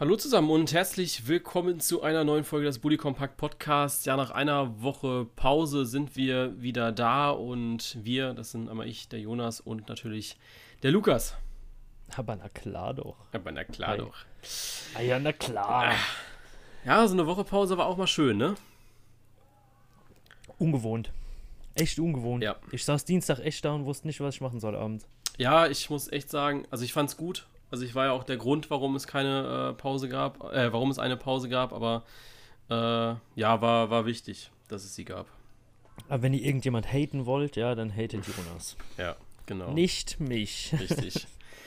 Hallo zusammen und herzlich willkommen zu einer neuen Folge des Bully Compact Podcasts. Ja, nach einer Woche Pause sind wir wieder da und wir, das sind einmal ich, der Jonas und natürlich der Lukas. Aber na klar doch. Aber na klar Hi. doch. Ah ja, na klar. Ja, so eine Woche Pause war auch mal schön, ne? Ungewohnt. Echt ungewohnt. Ja. Ich saß Dienstag echt da und wusste nicht, was ich machen soll abends. Ja, ich muss echt sagen, also ich fand's gut. Also ich war ja auch der Grund, warum es keine äh, Pause gab, äh, warum es eine Pause gab, aber äh, ja, war, war wichtig, dass es sie gab. Aber wenn ihr irgendjemand haten wollt, ja, dann hatet Jonas. Ja, genau. Nicht mich. Richtig.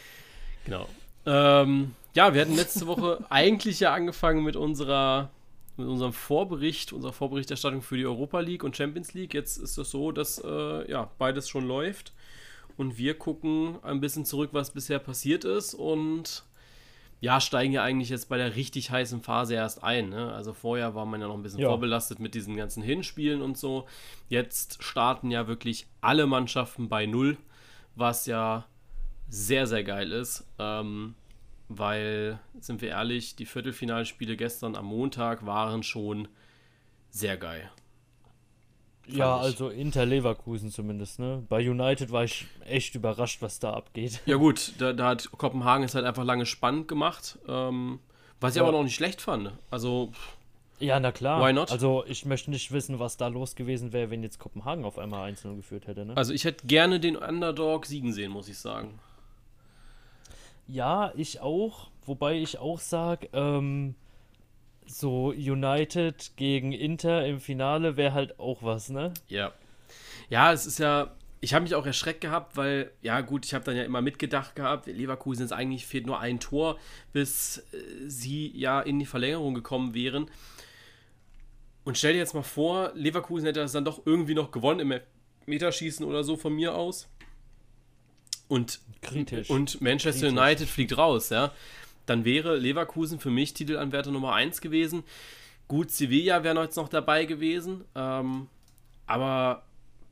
genau. Ähm, ja, wir hatten letzte Woche eigentlich ja angefangen mit unserer mit unserem Vorbericht, unserer Vorberichterstattung für die Europa League und Champions League. Jetzt ist es so, dass äh, ja, beides schon läuft und wir gucken ein bisschen zurück, was bisher passiert ist und ja, steigen ja eigentlich jetzt bei der richtig heißen Phase erst ein. Ne? Also vorher war man ja noch ein bisschen Ja. vorbelastet mit diesen ganzen Hinspielen und so. Jetzt starten ja wirklich alle Mannschaften bei Null, was ja sehr, sehr geil ist. Ähm, weil, sind wir ehrlich, die Viertelfinalspiele gestern am Montag waren schon sehr geil. Ja, ich. also Inter Leverkusen zumindest, ne? Bei United war ich echt überrascht, was da abgeht. Ja gut, da, da hat Kopenhagen es halt einfach lange spannend gemacht. Ähm, was ich Ja. aber noch nicht schlecht fand. Also, Ja, na klar. Why not? Also ich möchte nicht wissen, was da los gewesen wäre, wenn jetzt Kopenhagen auf einmal 1-0 geführt hätte, ne? also ich hätte gerne den Underdog siegen sehen, muss ich sagen. Ja, ich auch. Wobei ich auch sage, ähm, so United gegen Inter im Finale wäre halt auch was, ne? Ja. Ja, es ist ja. Ich habe mich auch erschreckt gehabt, weil, ja gut, ich habe dann ja immer mitgedacht gehabt, Leverkusen ist eigentlich fehlt nur ein Tor, bis äh, sie ja in die Verlängerung gekommen wären. Und stell dir jetzt mal vor, Leverkusen hätte das dann doch irgendwie noch gewonnen im Meterschießen oder so von mir aus. Und, Kritisch. und Manchester Kritisch. United fliegt raus, ja. Dann wäre Leverkusen für mich Titelanwärter Nummer 1 gewesen. Gut, Sevilla wäre jetzt noch dabei gewesen. Ähm, aber,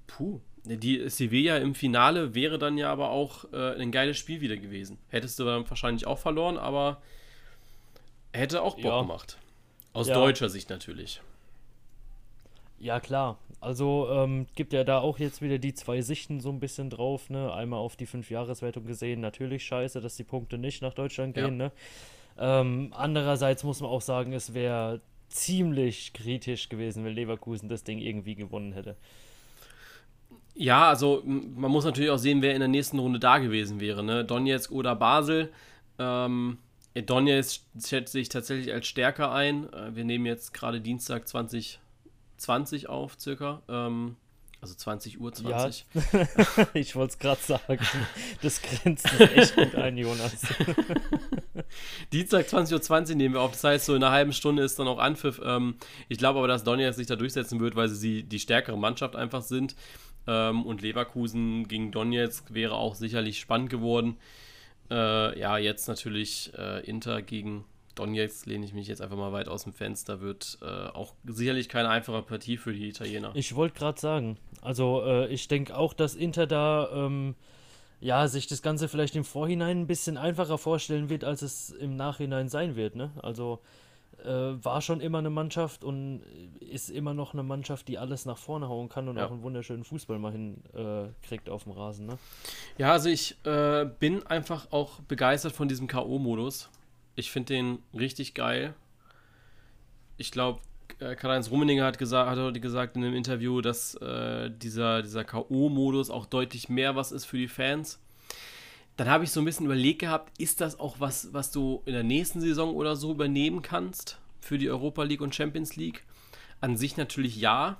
puh, die Sevilla im Finale wäre dann ja aber auch äh, ein geiles Spiel wieder gewesen. Hättest du dann wahrscheinlich auch verloren, aber hätte auch Bock Ja. gemacht. Aus Ja. deutscher Sicht natürlich. Ja, klar. Also ähm, gibt ja da auch jetzt wieder die zwei Sichten so ein bisschen drauf, ne? Einmal auf die Fünf-Jahres-Wertung gesehen, natürlich scheiße, dass die Punkte nicht nach Deutschland Ja. gehen, ne? Ähm, andererseits muss man auch sagen, es wäre ziemlich kritisch gewesen, wenn Leverkusen das Ding irgendwie gewonnen hätte. Ja, also man muss natürlich auch sehen, wer in der nächsten Runde da gewesen wäre. Ne? Donetsk oder Basel. Ähm, Donetsk schätze ich tatsächlich als stärker ein. Äh, wir nehmen jetzt gerade Dienstag 2020 auf, circa. Ähm, also 20 Uhr 20. ich wollte es gerade sagen. Das grenzt echt gut ein, Jonas. Dienstag 20.20 Uhr nehmen wir auf. Das heißt, so in einer halben Stunde ist dann auch Anpfiff. Ähm, ich glaube aber, dass Donetsk sich da durchsetzen wird, weil sie die stärkere Mannschaft einfach sind. Ähm, und Leverkusen gegen Donetsk wäre auch sicherlich spannend geworden. Äh, ja, jetzt natürlich äh, Inter gegen Donetsk lehne ich mich jetzt einfach mal weit aus dem Fenster. Wird äh, auch sicherlich keine einfache Partie für die Italiener. Ich wollte gerade sagen, also äh, ich denke auch, dass Inter da ähm, ja sich das Ganze vielleicht im Vorhinein ein bisschen einfacher vorstellen wird, als es im Nachhinein sein wird. Ne? Also äh, war schon immer eine Mannschaft und ist immer noch eine Mannschaft, die alles nach vorne hauen kann und Ja. auch einen wunderschönen Fußball mal hinkriegt auf dem Rasen. Ne? Ja, also ich äh, bin einfach auch begeistert von diesem K.O.-Modus. Ich finde den richtig geil. Ich glaube, äh, Karl-Heinz Rummeninger hat, gesagt, hat heute gesagt in einem Interview, dass äh, dieser, dieser K.O.-Modus auch deutlich mehr was ist für die Fans. Dann habe ich so ein bisschen überlegt gehabt, ist das auch was, was du in der nächsten Saison oder so übernehmen kannst für die Europa League und Champions League? An sich natürlich ja,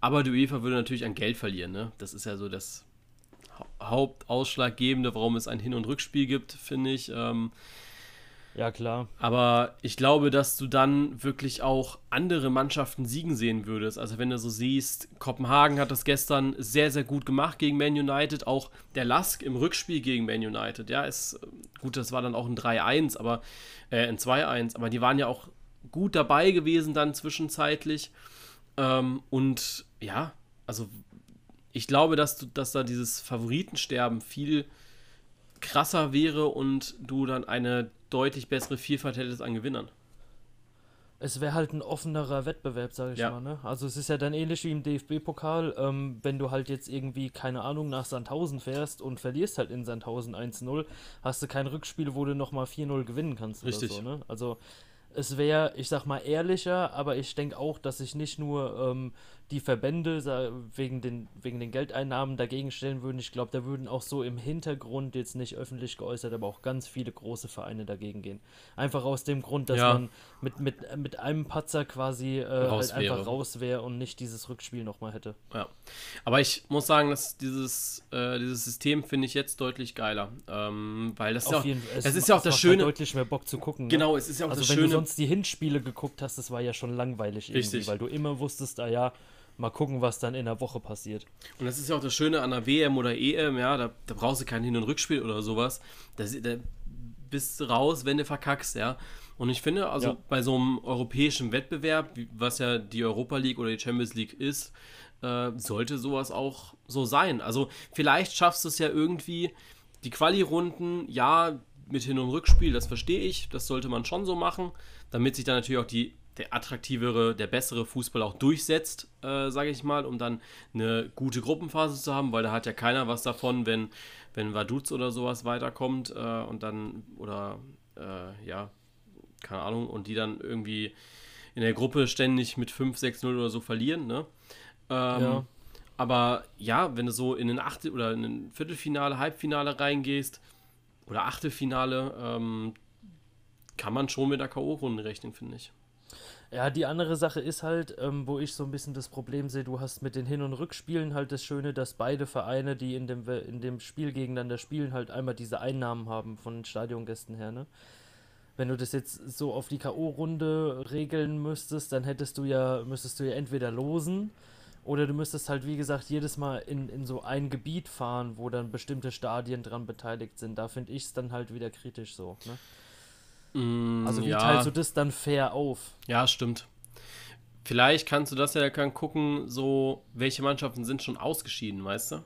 aber die UEFA würde natürlich an Geld verlieren. Ne? Das ist ja so das Hau- Hauptausschlaggebende, warum es ein Hin- und Rückspiel gibt, finde ich. Ähm, Ja, klar. aber ich glaube, dass du dann wirklich auch andere Mannschaften siegen sehen würdest. Also wenn du so siehst, Kopenhagen hat das gestern sehr, sehr gut gemacht gegen Man United. Auch der Lask im Rückspiel gegen Man United. Ja, ist gut, das war dann auch ein 3-1, aber äh, ein 2-1. Aber die waren ja auch gut dabei gewesen dann zwischenzeitlich. Ähm, und ja, also ich glaube, dass, du, dass da dieses Favoritensterben viel krasser wäre und du dann eine deutlich bessere Vielfalt hättest an Gewinnern. Es wäre halt ein offenerer Wettbewerb, sage ich Ja. mal. Ne? Also es ist ja dann ähnlich wie im DFB-Pokal, ähm, wenn du halt jetzt irgendwie, keine Ahnung, nach Sandhausen fährst und verlierst halt in Sandhausen 1-0, hast du kein Rückspiel, wo du nochmal 4-0 gewinnen kannst Richtig. oder so. Ne? Also es wäre, ich sag mal, ehrlicher, aber ich denke auch, dass sich nicht nur ähm, die Verbände wegen den, wegen den Geldeinnahmen dagegen stellen würden. Ich glaube, da würden auch so im Hintergrund jetzt nicht öffentlich geäußert, aber auch ganz viele große Vereine dagegen gehen. Einfach aus dem Grund, dass Ja. man mit, mit, mit einem Patzer quasi äh, halt einfach raus wäre und nicht dieses Rückspiel nochmal hätte. Ja. Aber ich muss sagen, dass dieses, äh, dieses System finde ich jetzt deutlich geiler. Ähm, weil das ist ja auch, jeden es ist ja auch das Schöne. Halt deutlich mehr Bock zu gucken. ne? Genau, es ist ja auch Also das wenn Schöne. du sonst die Hinspiele geguckt hast, das war ja schon langweilig irgendwie, Richtig. weil du immer wusstest, ah ja, mal gucken, was dann in der Woche passiert. Und das ist ja auch das Schöne an der WM oder EM, ja, da, da brauchst du kein Hin- und Rückspiel oder sowas. Da, da bist du raus, wenn du verkackst, ja. Und ich finde, also Ja. bei so einem europäischen Wettbewerb, was ja die Europa League oder die Champions League ist, äh, sollte sowas auch so sein. Also vielleicht schaffst du es ja irgendwie, die Quali-Runden, ja, mit Hin- und Rückspiel, das verstehe ich, das sollte man schon so machen, damit sich dann natürlich auch die, der attraktivere, der bessere Fußball auch durchsetzt, äh, sage ich mal, um dann eine gute Gruppenphase zu haben, weil da hat ja keiner was davon, wenn, wenn Vaduz oder sowas weiterkommt äh, und dann, oder äh, ja, keine Ahnung, und die dann irgendwie in der Gruppe ständig mit 5, 6-0 oder so verlieren, ne? Ähm, Ja. Aber ja, wenn du so in ein Achtel- oder in ein Viertelfinale, Halbfinale reingehst oder Achtelfinale, ähm, kann man schon mit der K.O.-Runde rechnen, finde ich. Ja, die andere Sache ist halt, ähm, wo ich so ein bisschen das Problem sehe, du hast mit den Hin- und Rückspielen halt das Schöne, dass beide Vereine, die in dem, in dem Spiel gegeneinander spielen, halt einmal diese Einnahmen haben von Stadiongästen her, ne? Wenn du das jetzt so auf die K.O.-Runde regeln müsstest, dann hättest du ja, müsstest du ja entweder losen oder du müsstest halt, wie gesagt, jedes Mal in, in so ein Gebiet fahren, wo dann bestimmte Stadien dran beteiligt sind. Da finde ich es dann halt wieder kritisch so, ne? Mm, Also wie ja, teilst du das dann fair auf? ja, stimmt. Vielleicht kannst du das ja dann gucken, so welche Mannschaften sind schon ausgeschieden, weißt du?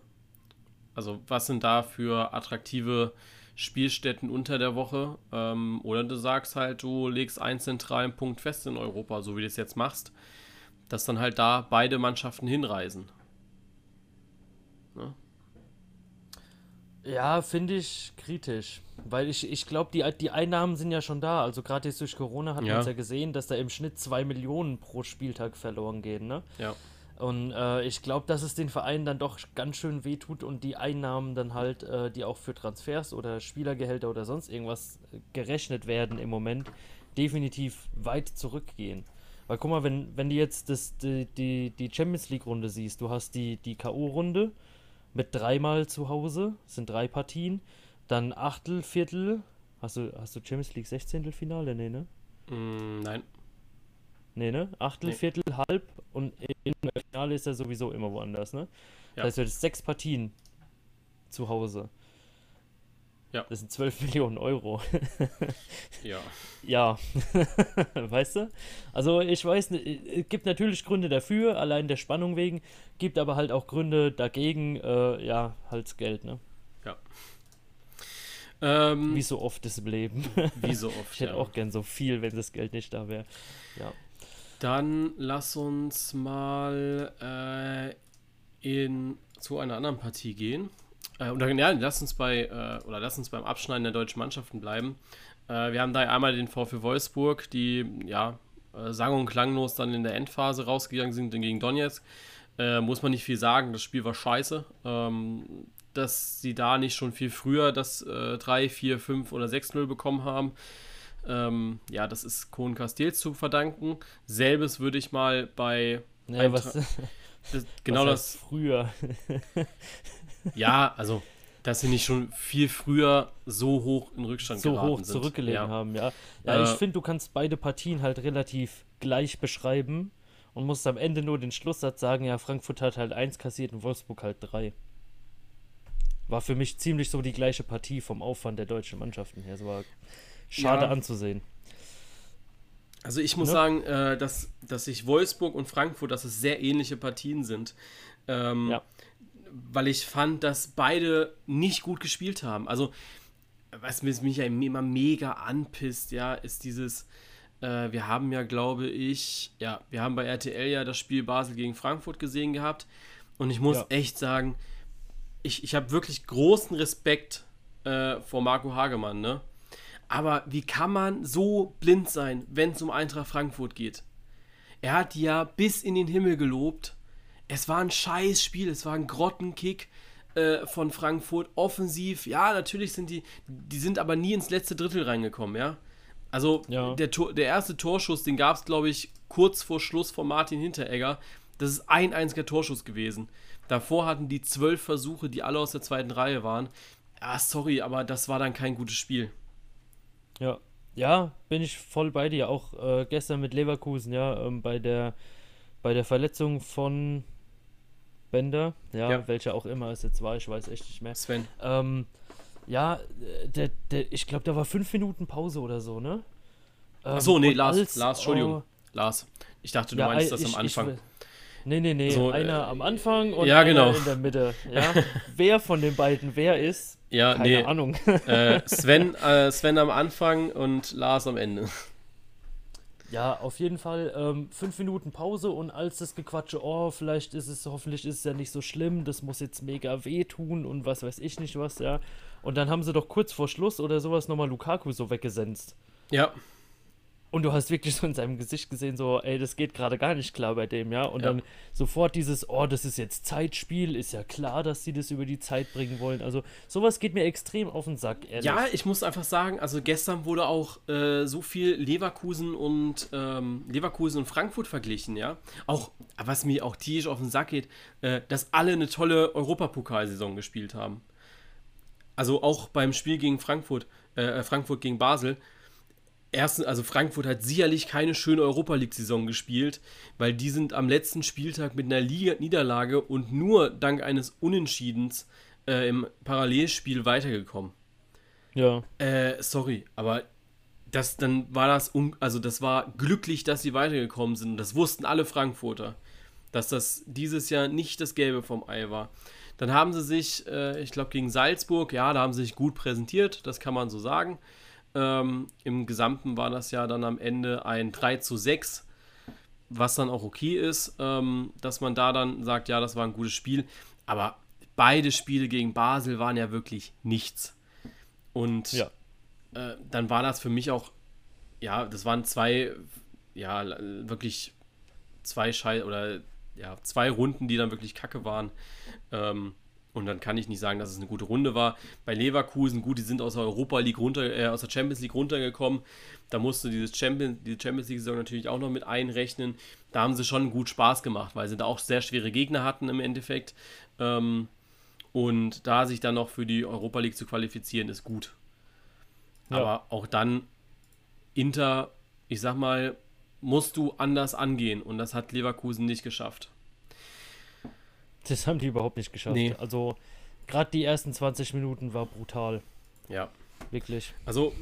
Also was sind da für attraktive Spielstätten unter der Woche? Ähm, oder du sagst halt, du legst einen zentralen Punkt fest in Europa, so wie du es jetzt machst, dass dann halt da beide Mannschaften hinreisen. Ja, finde ich kritisch. Weil ich, ich glaube, die, die Einnahmen sind ja schon da. Also gerade jetzt durch Corona hat Ja. man es ja gesehen, dass da im Schnitt 2 Millionen pro Spieltag verloren gehen. Ne? Ja. Und äh, ich glaube, dass es den Vereinen dann doch ganz schön wehtut und die Einnahmen dann halt, äh, die auch für Transfers oder Spielergehälter oder sonst irgendwas äh, gerechnet werden im Moment, definitiv weit zurückgehen. Weil guck mal, wenn, wenn du jetzt das, die, die, die Champions League-Runde siehst, du hast die, die K.O.-Runde mit dreimal zu Hause, sind drei Partien, dann Achtel, Viertel. Hast du, hast du Champions League 16. Finale? Nee, ne? Mm, nein. Nee, ne? Achtel, Nee. Viertel, Halb und im Finale ist er sowieso immer woanders, ne? Ja. Das heißt, du hättest sechs Partien zu Hause. Ja. Das sind 12 Millionen Euro. Ja. ja. weißt du? Also ich weiß es gibt natürlich Gründe dafür, allein der Spannung wegen, gibt aber halt auch Gründe dagegen, äh, ja, halt das Geld, ne? Ähm, Wie so oft ist im Leben. wie so oft. Ich hätte ja. auch gern so viel, wenn das Geld nicht da wäre. Ja. Dann lass uns mal äh, in, zu einer anderen Partie gehen. Äh, oder ja, lass uns bei äh, oder lass uns beim Abschneiden der deutschen Mannschaften bleiben. Äh, wir haben da einmal den VfL Wolfsburg, die ja äh, sang- und klanglos dann in der Endphase rausgegangen sind gegen Donetsk. Äh, muss man nicht viel sagen, das Spiel war scheiße. Ähm, dass sie da nicht schon viel früher das äh, 3, 4, 5 oder 6-0 bekommen haben. Ähm, ja, das ist Kohn Castells zu verdanken. Selbes würde ich mal bei Ein was, das, genau was das. früher. Ja, also, dass sie nicht schon viel früher so hoch in Rückstand so geraten hoch sind. zurückgelegen ja. haben, ja. Ja, ich Äh, finde, du kannst beide Partien halt relativ gleich beschreiben und musst am Ende nur den Schlusssatz sagen, ja, Frankfurt hat halt eins kassiert und Wolfsburg halt drei. War für mich ziemlich so die gleiche Partie vom Aufwand der deutschen Mannschaften her. Es war schade Ja. anzusehen. Also ich muss Ne? sagen, äh, dass, dass sich Wolfsburg und Frankfurt, dass es sehr ähnliche Partien sind. Ähm, Ja. Weil ich fand, dass beide nicht gut gespielt haben. Also was mich immer mega anpisst, ja, ist dieses, äh, wir haben ja, glaube ich, ja, wir haben bei RTL ja das Spiel Basel gegen Frankfurt gesehen gehabt. Und ich muss ja. echt sagen, ich, ich habe wirklich großen Respekt äh, vor Marco Hagemann, ne? Aber wie kann man so blind sein, wenn es um Eintracht Frankfurt geht? Er hat ja bis in den Himmel gelobt. Es war ein scheiß Spiel, es war ein Grottenkick äh, von Frankfurt. Offensiv, ja, natürlich sind die, die sind aber nie ins letzte Drittel reingekommen, ja. Also ja. Der, der erste Torschuss, den gab es, glaube ich, kurz vor Schluss von Martin Hinteregger. Das ist ein einziger Torschuss gewesen. Davor hatten die zwölf Versuche, die alle aus der zweiten Reihe waren. Ah, sorry, aber das war dann kein gutes Spiel. Ja, ja, bin ich voll bei dir. Auch äh, gestern mit Leverkusen, ja, ähm, bei der bei der Verletzung von Bender, ja, ja, welcher auch immer es jetzt war, ich weiß echt nicht mehr. Sven. Ähm, ja, der, der, ich glaube, da war fünf Minuten Pause oder so, ne? Ähm, Achso, nee, Lars, als, Lars, Entschuldigung. Oh, Lars. Ich dachte, du ja, meinst das am Anfang. Ich, nee, nee, nee. So, einer äh, am Anfang und ja, genau. einer in der Mitte. Ja? wer von den beiden wer ist, ja, keine nee. Ahnung. äh, Sven, äh, Sven am Anfang und Lars am Ende. Ja, auf jeden Fall ähm, fünf Minuten Pause und als das Gequatsche, oh, vielleicht ist es, hoffentlich ist es ja nicht so schlimm, das muss jetzt mega wehtun und was weiß ich nicht was, ja. Und dann haben sie doch kurz vor Schluss oder sowas nochmal Lukaku so weggesenzt. Ja. Und du hast wirklich so in seinem Gesicht gesehen, so, ey, das geht gerade gar nicht klar bei dem, ja. Und ja. dann sofort dieses, oh, das ist jetzt Zeitspiel, ist ja klar, dass sie das über die Zeit bringen wollen. Also sowas geht mir extrem auf den Sack, ehrlich. Ja, ich muss einfach sagen, also gestern wurde auch äh, so viel Leverkusen und ähm, Leverkusen und Frankfurt verglichen, ja. Auch, was mir auch tierisch auf den Sack geht, äh, dass alle eine tolle Europapokalsaison gespielt haben. Also auch beim Spiel gegen Frankfurt, äh, Frankfurt gegen Basel erstens, also Frankfurt hat sicherlich keine schöne Europa League-Saison gespielt, weil die sind am letzten Spieltag mit einer Liga Niederlage und nur dank eines Unentschiedens äh, im Parallelspiel weitergekommen. Ja. Äh, sorry, aber das, dann war das, also das war glücklich, dass sie weitergekommen sind. Das wussten alle Frankfurter, dass das dieses Jahr nicht das Gelbe vom Ei war. Dann haben sie sich, äh, ich glaube, gegen Salzburg, ja, da haben sie sich gut präsentiert, das kann man so sagen. Ähm, Im Gesamten war das ja dann am Ende ein 3 zu 6, was dann auch okay ist, ähm, dass man da dann sagt, ja, das war ein gutes Spiel. Aber beide Spiele gegen Basel waren ja wirklich nichts. Und ja. äh, dann war das für mich auch, ja, das waren zwei, ja, wirklich zwei Schei oder ja, zwei Runden, die dann wirklich kacke waren. Ähm, und dann kann ich nicht sagen, dass es eine gute Runde war. Bei Leverkusen, gut, die sind aus der Europa League runter, äh, aus der Champions League runtergekommen. Da musste dieses Champions, die Champions League-Saison natürlich auch noch mit einrechnen. Da haben sie schon gut Spaß gemacht, weil sie da auch sehr schwere Gegner hatten im Endeffekt. Ähm, und da sich dann noch für die Europa League zu qualifizieren, ist gut. Ja. Aber auch dann, Inter, ich sag mal, musst du anders angehen. Und das hat Leverkusen nicht geschafft. Das haben die überhaupt nicht geschafft. Nee. Also, gerade die ersten 20 Minuten war brutal. Ja. Wirklich. Also,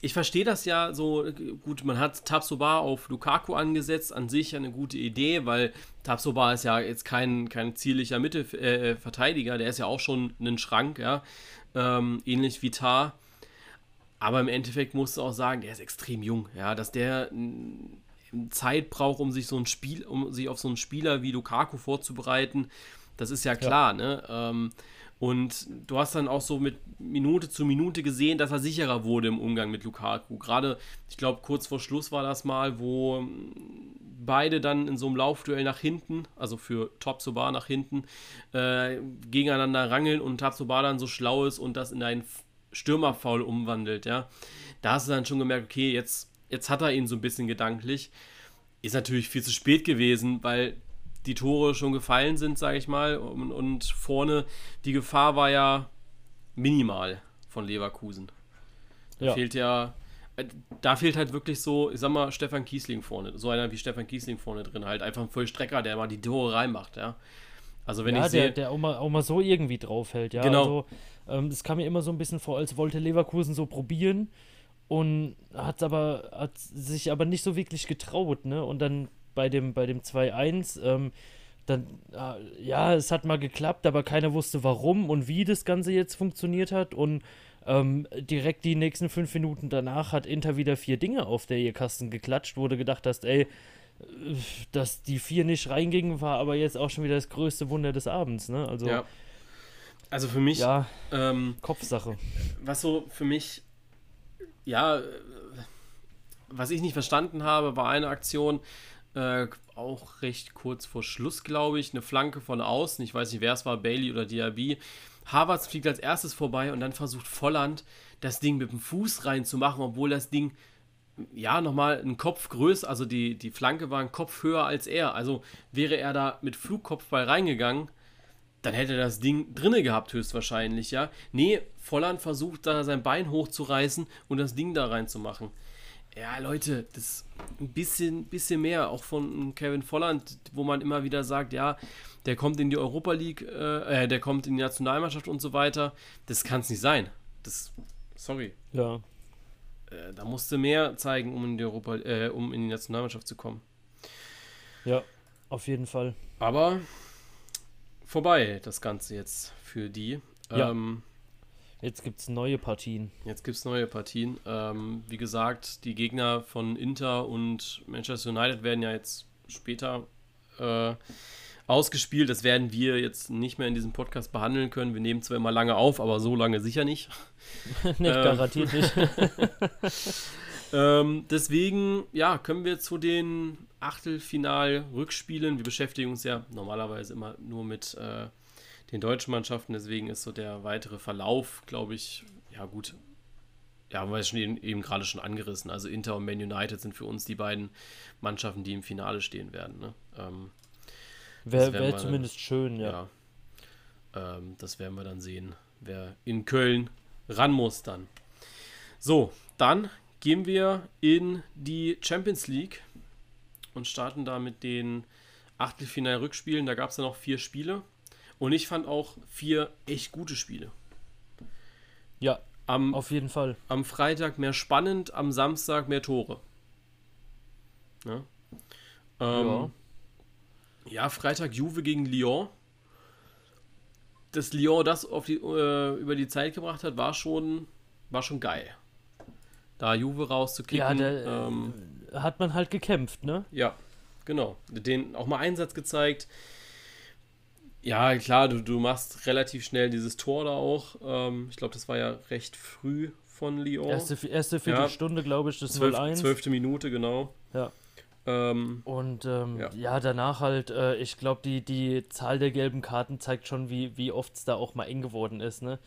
ich verstehe das ja so, gut, man hat Tabsoba auf Lukaku angesetzt, an sich eine gute Idee, weil Tabsoba ist ja jetzt kein, kein ziellicher Mittelverteidiger, äh, der ist ja auch schon ein Schrank, ja, ähm, ähnlich wie Tar. Aber im Endeffekt musst du auch sagen, der ist extrem jung, ja, dass der Zeit braucht, um sich so ein Spiel, um sich auf so einen Spieler wie Lukaku vorzubereiten. Das ist ja klar, ja. ne? Ähm, und du hast dann auch so mit Minute zu Minute gesehen, dass er sicherer wurde im Umgang mit Lukaku. Gerade, ich glaube, kurz vor Schluss war das mal, wo beide dann in so einem Laufduell nach hinten, also für Tabsoba nach hinten, äh, gegeneinander rangeln und Tabsoba dann so schlau ist und das in einen Stürmerfaul umwandelt, ja. Da hast du dann schon gemerkt, okay, jetzt Jetzt hat er ihn so ein bisschen gedanklich. Ist natürlich viel zu spät gewesen, weil die Tore schon gefallen sind, sage ich mal. Und, und, vorne die Gefahr war ja minimal von Leverkusen. Da ja. fehlt ja, äh, da fehlt halt wirklich so, ich sag mal, Stefan Kiesling vorne. So einer wie Stefan Kiesling vorne drin, halt einfach ein Vollstrecker, der mal die Tore reinmacht, ja. Also wenn ja, ich sehe. Der, der auch mal, auch mal so irgendwie draufhält, ja. Genau. Also, ähm, das kam mir immer so ein bisschen vor, als wollte Leverkusen so probieren und hat aber hat sich aber nicht so wirklich getraut, ne? Und dann bei dem bei dem 2-1 ähm, dann äh, ja, es hat mal geklappt, aber keiner wusste warum und wie das ganze jetzt funktioniert hat und Ähm, direkt die nächsten fünf Minuten danach hat Inter wieder vier Dinge auf der ihr Kasten geklatscht, wo du gedacht hast, ey, dass die vier nicht reingingen, war aber jetzt auch schon wieder das größte Wunder des Abends, ne? Also, ja. also für mich, ja, ähm, Kopfsache. Was so für mich, ja, was ich nicht verstanden habe, war eine Aktion, äh, auch recht kurz vor Schluss, glaube ich, eine Flanke von außen. Ich weiß nicht, wer es war, Bailey oder Diaby. Havertz fliegt als erstes vorbei und dann versucht Volland das Ding mit dem Fuß reinzumachen, obwohl das Ding ja, nochmal einen Kopf größer, also die, die Flanke war ein Kopf höher als er. Also wäre er da mit Flugkopfball reingegangen, dann hätte er das Ding drinne gehabt, höchstwahrscheinlich, ja. Nee, Volland versucht da sein Bein hochzureißen und das Ding da reinzumachen. Ja, Leute, das ein bisschen, bisschen mehr, auch von Kevin Volland, wo man immer wieder sagt, ja, der kommt in die Europa League, äh, äh der kommt in die Nationalmannschaft und so weiter. Das kann es nicht sein. Das, sorry. Ja, äh, da musste mehr zeigen, um in die Europa, äh, um in die Nationalmannschaft zu kommen. Ja, auf jeden Fall. Aber vorbei das Ganze jetzt für die. Ja. Ähm, jetzt gibt es neue Partien. Jetzt gibt es neue Partien. Ähm, wie gesagt, die Gegner von Inter und Manchester United werden ja jetzt später äh, ausgespielt. Das werden wir jetzt nicht mehr in diesem Podcast behandeln können. Wir nehmen zwar immer lange auf, aber so lange sicher nicht. nicht ähm, garantiert nicht. ähm, deswegen, ja, können wir zu den Achtelfinal-Rückspielen. Wir beschäftigen uns ja normalerweise immer nur mit äh, den deutschen Mannschaften. Deswegen ist so der weitere Verlauf, glaube ich, ja gut. Ja, haben wir schon eben, eben gerade schon angerissen. Also Inter und Man United sind für uns die beiden Mannschaften, die im Finale stehen werden. Ne? Ähm, Wäre wär zumindest schön, ja. ja. Ähm, das werden wir dann sehen, wer in Köln ran muss dann. So, dann gehen wir in die Champions League und starten da mit den Achtelfinal-Rückspielen. Da gab es ja noch vier Spiele. Und ich fand auch vier echt gute Spiele. Ja, am, auf jeden Fall. Am Freitag mehr spannend, am Samstag mehr Tore. Ja. Ähm, ja. Ja, Freitag Juve gegen Lyon. Dass Lyon das auf die, äh, über die Zeit gebracht hat, war schon, war schon geil. Da Juve rauszukicken. Ja, der, ähm, hat man halt gekämpft, ne? Ja, genau. Den auch mal Einsatz gezeigt. Ja, klar, du, du machst relativ schnell dieses Tor da auch. Ähm, ich glaube, das war ja recht früh von Lyon. Erste, erste Viertelstunde, ja. glaube ich, das 12, 0-1. Zwölfte Minute, genau. Ja. Ähm, und ähm, ja. ja. danach halt, äh, ich glaube, die, die Zahl der gelben Karten zeigt schon, wie, wie oft es da auch mal eng geworden ist. Ne?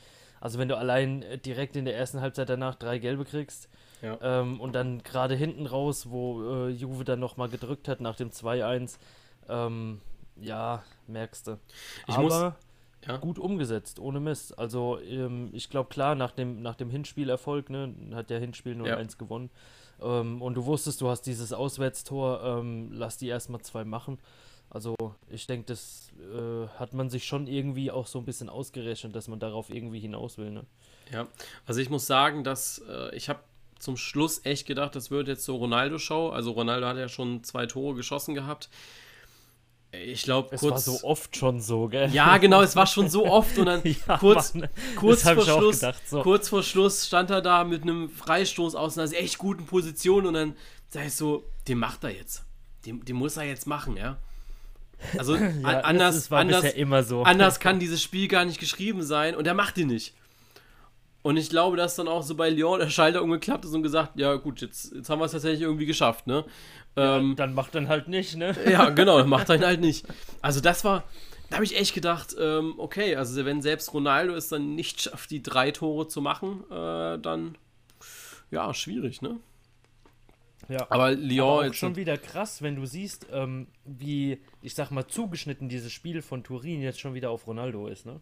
Also wenn du allein direkt in der ersten Halbzeit danach drei gelbe kriegst ja. ähm, und dann gerade hinten raus, wo äh, Juve dann nochmal gedrückt hat nach dem 2-1, ähm, ja, merkst du. Ich Aber muss, ja. gut umgesetzt, ohne Mist. Also ähm, ich glaube klar, nach dem, nach dem Hinspielerfolg, ne, hat der Hinspiel nur ja. eins gewonnen. Ähm, und du wusstest, du hast dieses Auswärtstor, ähm, lass die erstmal zwei machen. Also ich denke, das äh, hat man sich schon irgendwie auch so ein bisschen ausgerechnet, dass man darauf irgendwie hinaus will. Ne? Ja, also ich muss sagen, dass äh, ich habe zum Schluss echt gedacht, das wird jetzt so Ronaldo-Show. Also Ronaldo hat ja schon zwei Tore geschossen gehabt. Ich glaube, kurz. Es war so oft schon so, gell? Ja, genau, es war schon so oft und dann ja, kurz, Mann, kurz, vor Schluss, gedacht, so. kurz vor Schluss stand er da mit einem Freistoß aus einer echt guten Position und dann sag ich so, den macht er jetzt. Den, den muss er jetzt machen, ja. Also ja, anders, ist, anders, immer so. anders kann dieses Spiel gar nicht geschrieben sein und er macht ihn nicht. Und ich glaube, dass dann auch so bei Lyon der Schalter umgeklappt ist und gesagt, ja gut, jetzt, jetzt haben wir es tatsächlich irgendwie geschafft, ne? Ja, ähm, dann macht dann halt nicht, ne? Ja, genau, dann macht dann halt nicht. Also das war, da habe ich echt gedacht, ähm, okay, also wenn selbst Ronaldo es dann nicht schafft, die drei Tore zu machen, äh, dann ja, schwierig, ne? Ja, aber Lyon ist schon wieder krass, wenn du siehst, ähm, wie, ich sag mal, zugeschnitten dieses Spiel von Turin jetzt schon wieder auf Ronaldo ist, ne?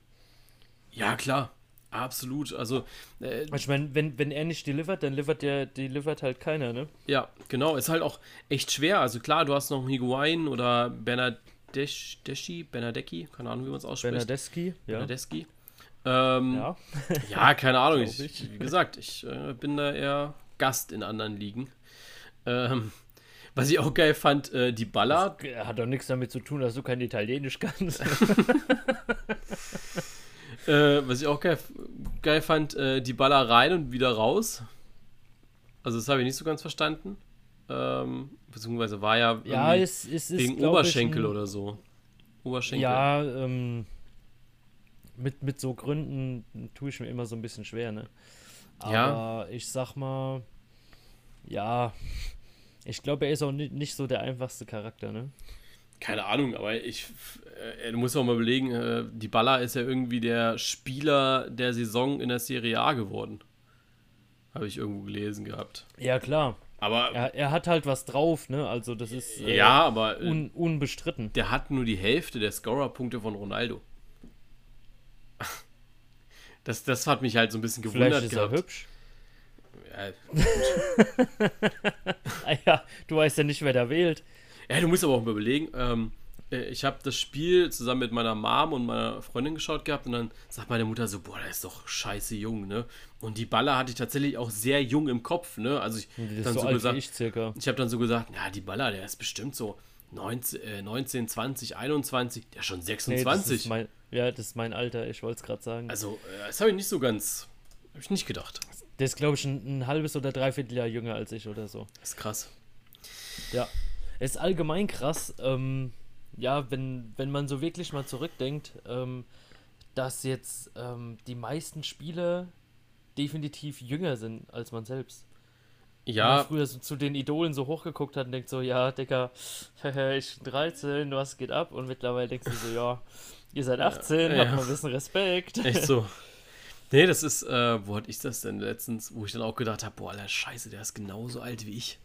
Ja, klar. Absolut, also. Äh, ich meine, wenn, wenn er nicht delivert, dann delivert der delivert halt keiner, ne? Ja, genau. Ist halt auch echt schwer. Also klar, du hast noch einen Higuain oder Bernadeschi, Bernadecki, keine Ahnung, wie man es ausspricht. Bernadeschi, ja. Bernadeschi. Ähm, ja. ja, keine Ahnung. Ich, wie gesagt, ich äh, bin da eher Gast in anderen Ligen. Ähm, was ich auch geil fand, äh, die Baller. Das hat doch nichts damit zu tun, dass du kein Italienisch kannst. Äh, was ich auch geil, geil fand, äh, die Baller rein und wieder raus. Also das habe ich nicht so ganz verstanden. Ähm, beziehungsweise war ja, ja es, es ist wegen Oberschenkel ein, oder so. Oberschenkel. Ja, ähm, mit, mit so Gründen tue ich mir immer so ein bisschen schwer, ne? Aber ja. ich sag mal, ja, ich glaube, er ist auch nicht, nicht so der einfachste Charakter, ne? Keine Ahnung, aber ich, du musst auch mal überlegen, äh, die Baller ist ja irgendwie der Spieler der Saison in der Serie A geworden. Habe ich irgendwo gelesen gehabt. Ja, klar. Aber er, er, hat halt was drauf, ne? Also das ist äh, ja, aber äh, un, unbestritten. Der hat nur die Hälfte der Scorer-Punkte von Ronaldo. Das, das hat mich halt so ein bisschen gewundert. Vielleicht ist gehabt. er hübsch. Ja, ah ja, du weißt ja nicht, wer da wählt. Ja, du musst aber auch mal überlegen. Ähm, äh, ich habe das Spiel zusammen mit meiner Mom und meiner Freundin geschaut gehabt und dann sagt meine Mutter so, boah, der ist doch scheiße jung, ne? Und die Baller hatte ich tatsächlich auch sehr jung im Kopf, ne? Also ich dann so, so gesagt, ich, ich habe dann so gesagt, ja, die Baller, der ist bestimmt so 19, äh, 19 20, 21, der ist schon 26. Nee, mein, ja, das ist mein Alter, ich wollte es gerade sagen. Also, äh, das habe ich nicht so ganz, habe ich nicht gedacht. Der ist, glaube ich, ein, ein, halbes oder dreiviertel Jahr jünger als ich oder so. Das ist krass. Ja, es ist allgemein krass, ähm, ja, wenn, wenn man so wirklich mal zurückdenkt, ähm, dass jetzt ähm, die meisten Spiele definitiv jünger sind als man selbst. Ja. Wenn man früher so zu den Idolen so hochgeguckt hat und denkt so, ja, Digga, ich bin 13, was geht ab? Und mittlerweile denkst du so, ja, ihr seid 18, ja, habt mal ein bisschen Respekt. Echt so. Nee, das ist, äh, wo hatte ich das denn letztens, wo ich dann auch gedacht habe, boah, Alter, scheiße, der ist genauso alt wie ich.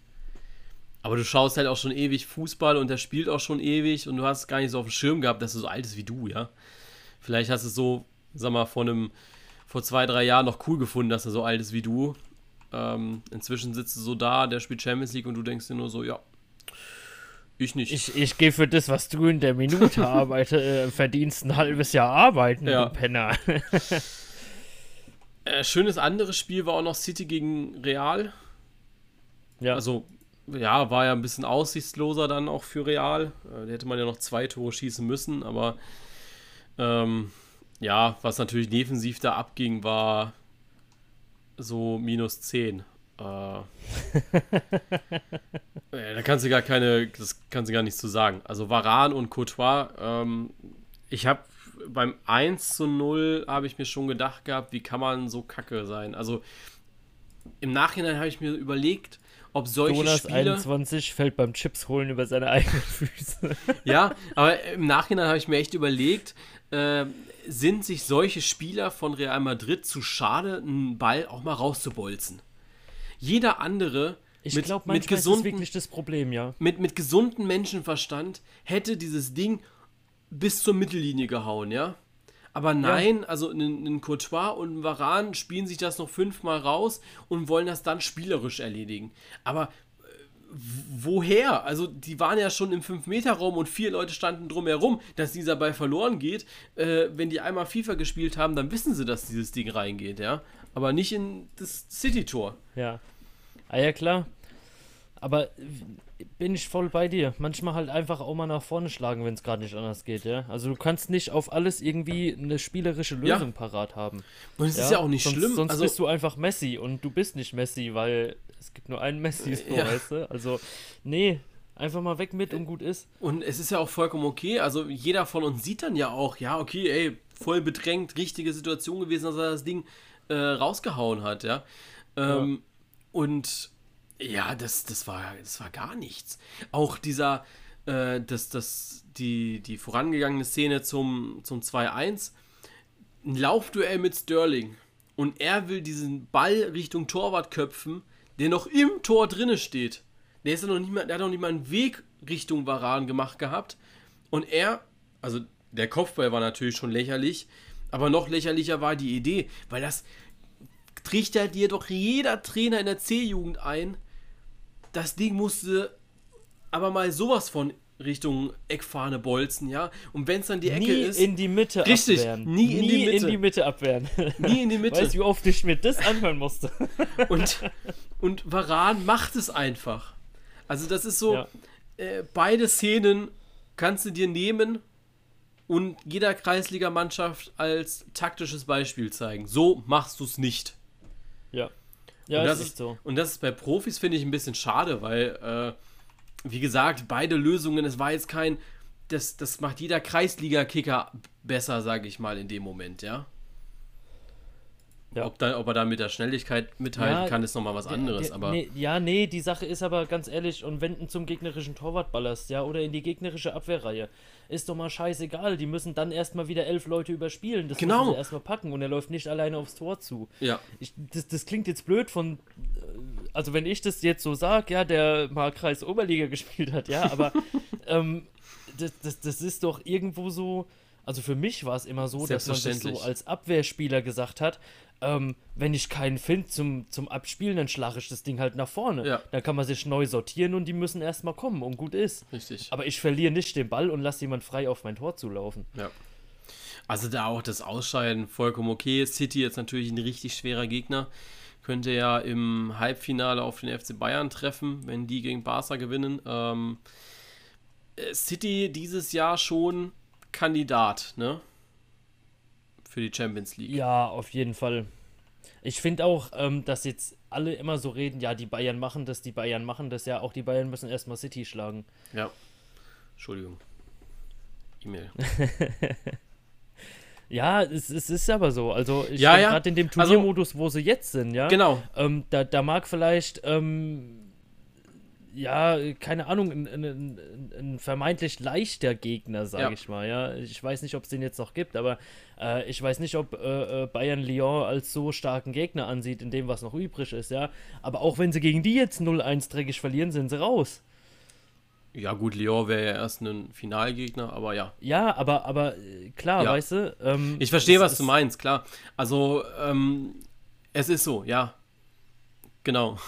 Aber du schaust halt auch schon ewig Fußball und der spielt auch schon ewig und du hast gar nicht so auf dem Schirm gehabt, dass er so alt ist wie du, ja. Vielleicht hast du es so, sag mal, vor einem, vor zwei, drei Jahren noch cool gefunden, dass er so alt ist wie du. Ähm, inzwischen sitzt du so da, der spielt Champions League und du denkst dir nur so, ja, ich nicht. Ich, ich gehe für das, was du in der Minute arbeite, äh, verdienst ein halbes Jahr arbeiten, ja. du Penner. äh, schönes anderes Spiel war auch noch City gegen Real. Ja. Also, ja, war ja ein bisschen aussichtsloser dann auch für Real. Äh, da hätte man ja noch zwei Tore schießen müssen, aber ähm, ja, was natürlich defensiv da abging, war so minus 10. Äh, da kannst du gar keine, das kannst du gar nichts zu sagen. Also Varan und Courtois, ähm, ich habe beim 1 zu 0 habe ich mir schon gedacht gehabt, wie kann man so kacke sein? Also im Nachhinein habe ich mir überlegt, ob solche Jonas Spiele... 21 fällt beim Chips holen über seine eigenen Füße. ja, aber im Nachhinein habe ich mir echt überlegt, äh, sind sich solche Spieler von Real Madrid zu schade, einen Ball auch mal rauszubolzen? Jeder andere ich glaube, mit gesunden, wirklich das Problem, ja. Mit, mit gesundem Menschenverstand hätte dieses Ding bis zur Mittellinie gehauen, ja. Aber nein, ja. also ein, Courtois und ein Varan spielen sich das noch fünfmal raus und wollen das dann spielerisch erledigen. Aber äh, woher? Also die waren ja schon im 5-Meter-Raum und vier Leute standen drumherum, dass dieser Ball verloren geht. Äh, wenn die einmal FIFA gespielt haben, dann wissen sie, dass dieses Ding reingeht, ja. Aber nicht in das City-Tor. Ja. Ah ja, klar. Aber bin ich voll bei dir. Manchmal halt einfach auch mal nach vorne schlagen, wenn es gerade nicht anders geht, ja. Also du kannst nicht auf alles irgendwie eine spielerische Lösung ja. parat haben. Und es ja? ist ja auch nicht sonst, schlimm. Sonst also, bist du einfach Messi und du bist nicht Messi, weil es gibt nur einen Messi, so, ja. weißt du? Also, nee, einfach mal weg mit und gut ist. Und es ist ja auch vollkommen okay. Also jeder von uns sieht dann ja auch, ja, okay, ey, voll bedrängt, richtige Situation gewesen, dass er das Ding äh, rausgehauen hat, ja. Ähm, und ja, das, das, war, das war gar nichts. Auch dieser, äh, das, das, die, die vorangegangene Szene zum, zum 2-1, ein Laufduell mit Sterling und er will diesen Ball Richtung Torwart köpfen, der noch im Tor drinne steht. Der ist ja noch nicht mal, der hat noch nicht mal einen Weg Richtung Varan gemacht gehabt. Und er, also der Kopfball war natürlich schon lächerlich, aber noch lächerlicher war die Idee, weil das trichtert dir doch jeder Trainer in der C-Jugend ein, das Ding musste aber mal sowas von Richtung Eckfahne bolzen, ja. Und wenn es dann die Ecke nie ist. in die Mitte richtig, abwehren. Nie, in, nie die Mitte. in die Mitte abwehren. Nie in die Mitte. Weißt du, wie oft ich mir das anhören musste? und, und Varan macht es einfach. Also, das ist so, ja. äh, beide Szenen kannst du dir nehmen und jeder Kreisligamannschaft als taktisches Beispiel zeigen. So machst du es nicht. Ja. Ja, und das ist so. Und das ist bei Profis, finde ich, ein bisschen schade, weil, äh, wie gesagt, beide Lösungen, es war jetzt kein, das, das macht jeder Kreisliga-Kicker besser, sage ich mal, in dem Moment, ja. Ja. Ob, da, ob er da mit der Schnelligkeit mithalten Ja, kann, ist nochmal was anderes, Der- aber Nee, ja, nee, die Sache ist aber ganz ehrlich, und wenn du zum gegnerischen Torwart ballerst, ja, oder in die gegnerische Abwehrreihe, ist doch mal scheißegal. Die müssen dann erstmal wieder elf Leute überspielen. Das Genau. müssen sie erstmal packen und er läuft nicht alleine aufs Tor zu. ja, Ich, das, das klingt jetzt blöd von. äh, Also, wenn ich das jetzt so sage, ja, der mal Kreis Oberliga gespielt hat, ja, aber ähm, das, das, das ist doch irgendwo so. Also, für mich war es immer so, dass man das so als Abwehrspieler gesagt hat: ähm, wenn ich keinen finde zum, zum Abspielen, dann schlage ich das Ding halt nach vorne. Ja. Dann kann man sich neu sortieren und die müssen erstmal kommen und gut ist. richtig. Aber ich verliere nicht den Ball und lasse jemand frei auf mein Tor zulaufen. Ja. Also da auch das Ausscheiden vollkommen okay. City jetzt natürlich ein richtig schwerer Gegner. Könnte ja im Halbfinale auf den FC Bayern treffen, wenn die gegen Barca gewinnen. Ähm, äh, City dieses Jahr schon Kandidat, ne? Für die Champions League. Ja, auf jeden Fall. Ich finde auch, ähm, dass jetzt alle immer so reden, ja, die Bayern machen das, die Bayern machen das, ja, auch die Bayern müssen erstmal City schlagen. Ja. Entschuldigung. E-Mail. Ja, es, es ist aber so. Also ich Ja, ja. gerade in dem Also- Turniermodus, wo sie jetzt sind, ja. Genau. Ähm, da, da mag vielleicht, ähm, ja, keine Ahnung, ein, ein, ein, ein vermeintlich leichter Gegner, sage Ja. ich mal, ja. Ich weiß nicht, ob es den jetzt noch gibt, aber äh, ich weiß nicht, ob äh, äh, Bayern Lyon als so starken Gegner ansieht, in dem, was noch übrig ist, ja. Aber auch wenn sie gegen die jetzt 0-1 dreckig verlieren, sind sie raus. Ja, gut, Lyon wäre ja erst ein Finalgegner, aber ja. Ja, aber, aber äh, klar, Ja. weißt du. Ähm, Ich verstehe, was du meinst, klar. Also, ähm, es ist so, ja. Genau.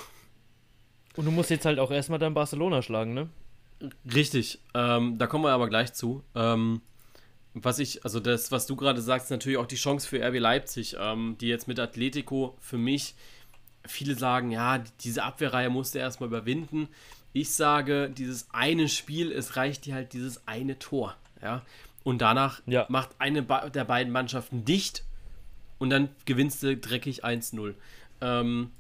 Und du musst jetzt halt auch erstmal dann Barcelona schlagen, ne? Richtig, ähm, da kommen wir aber gleich zu. Ähm, was ich, also das, was du gerade sagst, ist natürlich auch die Chance für RB Leipzig, ähm, die jetzt mit Atletico für mich, viele sagen, ja, diese Abwehrreihe musste erstmal überwinden. Ich sage, dieses eine Spiel, es reicht dir halt dieses eine Tor, ja. Und danach Ja. macht eine der beiden Mannschaften dicht und dann gewinnst du dreckig 1-0. Ähm,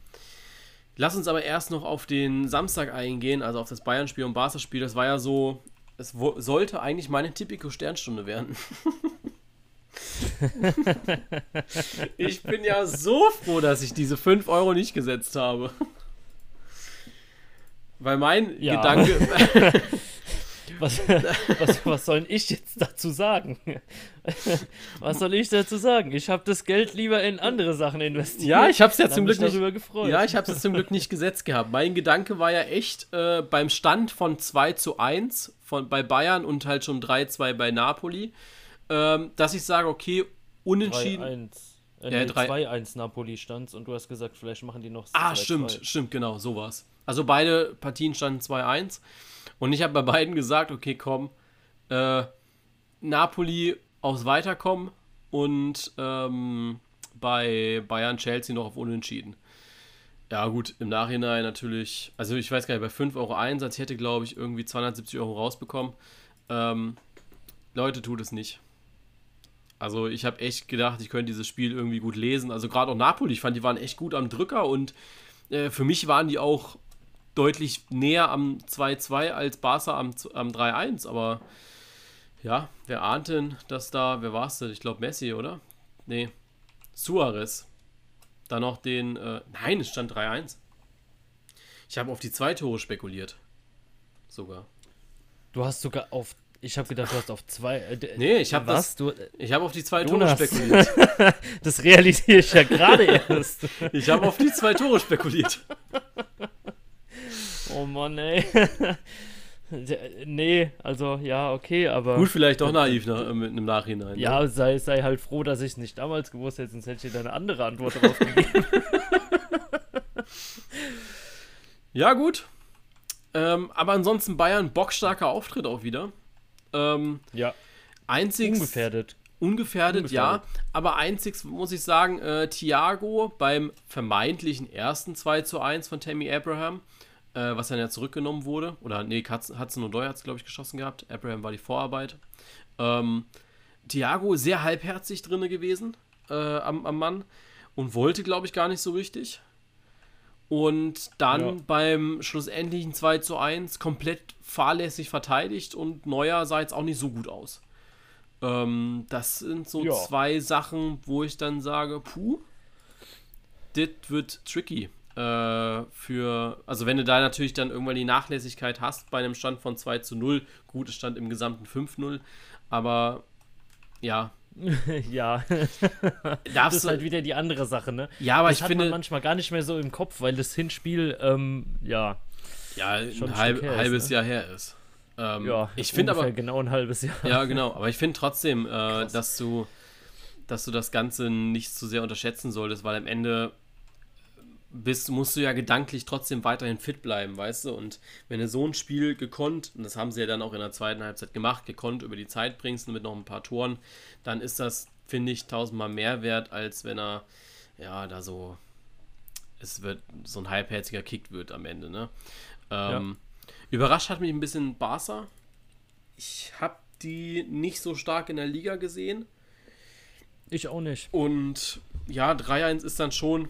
Lass uns aber erst noch auf den Samstag eingehen, also auf das Bayern-Spiel und Barca-Spiel. Das war ja so, es sollte eigentlich meine typische Sternstunde werden. ich bin ja so froh, dass ich diese 5 Euro nicht gesetzt habe. Weil mein Ja. Gedanke, Was, was, was soll ich jetzt dazu sagen? Was soll ich dazu sagen? Ich habe das Geld lieber in andere Sachen investiert. Ja, ich hab's ja und zum Glück nicht- gefreut. Ja, ich habe es zum Glück nicht gesetzt gehabt. Mein Gedanke war ja echt äh, beim Stand von 2 zu 1 von, bei Bayern und halt schon 3-2 bei Napoli, ähm, dass ich sage, okay, unentschieden. 3-1. Äh, Ja, nee, drei- 2-1 Napoli stands und du hast gesagt, vielleicht machen die noch Ah, 2-2. stimmt, stimmt, genau, sowas. Also beide Partien standen 2-1 und ich habe bei beiden gesagt, okay, komm, äh, Napoli aufs Weiterkommen und ähm, bei Bayern Chelsea noch auf Unentschieden. Ja, gut, im Nachhinein natürlich, also ich weiß gar nicht, bei 5 Euro Einsatz, ich hätte, glaube ich, irgendwie 270 Euro rausbekommen. Ähm, Leute, tut es nicht. Also ich habe echt gedacht, ich könnte dieses Spiel irgendwie gut lesen. Also gerade auch Napoli, ich fand, die waren echt gut am Drücker und äh, für mich waren die auch deutlich näher am 2-2 als Barca am, am 3-1. Aber ja, wer ahnt denn, dass da, wer war es denn? Ich glaube Messi, oder? Nee, Suarez. Dann noch den, äh, nein, es stand 3-1. Ich habe auf die zwei Tore spekuliert. Sogar. Du hast sogar auf. Ich habe gedacht, du hast auf zwei. Äh, Nee, ich habe was? das, Du, ich habe auf die zwei Jonas. Tore spekuliert. das realisiere ich ja gerade erst. Ich habe auf die zwei Tore spekuliert. Oh Mann, ey. Nee, also ja, okay, aber. Gut, vielleicht doch naiv nach, im, im Nachhinein. ne? Ja, sei, sei halt froh, dass ich es nicht damals gewusst hätte, sonst hätte ich dir da eine andere Antwort drauf gegeben. Ja, gut. Ähm, aber ansonsten Bayern, bockstarker Auftritt auch wieder. Ähm, ja, einzig ungefährdet. Ungefährdet, ja. Aber einzig muss ich sagen, äh, Thiago beim vermeintlichen ersten 2 zu 1 von Tammy Abraham, äh, was dann ja zurückgenommen wurde. Oder nee, Hudson Hudson Odoi hat es, glaube ich, geschossen gehabt. Abraham war die Vorarbeit. Ähm, Thiago sehr halbherzig drinne gewesen äh, am, am Mann und wollte, glaube ich, gar nicht so richtig. Und dann ja. beim schlussendlichen 2 zu 1 komplett fahrlässig verteidigt und Neuer sah jetzt auch nicht so gut aus. Ähm, das sind so ja. zwei Sachen, wo ich dann sage, puh, das wird tricky. Äh, für, also wenn du da natürlich dann irgendwann die Nachlässigkeit hast bei einem Stand von 2 zu 0, gut, es stand im gesamten 5-0, aber ja. ja. das ist halt wieder die andere Sache, ne? Ja, aber das ich finde. Man manchmal gar nicht mehr so im Kopf, weil das Hinspiel, ähm, ja. Ja, ein halb, halbes ist, ne? Jahr her ist. Ähm, ja, ich finde aber. genau ein halbes Jahr. Ja, genau. Aber ich finde trotzdem, äh, dass du dass du das Ganze nicht zu sehr unterschätzen solltest, weil am Ende bist, musst du ja gedanklich trotzdem weiterhin fit bleiben, weißt du? Und wenn du so ein Spiel gekonnt, und das haben sie ja dann auch in der zweiten Halbzeit gemacht, gekonnt über die Zeit bringst mit noch ein paar Toren, dann ist das, finde ich, tausendmal mehr wert, als wenn er, ja, da so, es wird so ein halbherziger Kick wird am Ende, ne? Ähm, ja. Überrascht hat mich ein bisschen Barca. Ich habe die nicht so stark in der Liga gesehen. Ich auch nicht. Und ja, 3-1 ist dann schon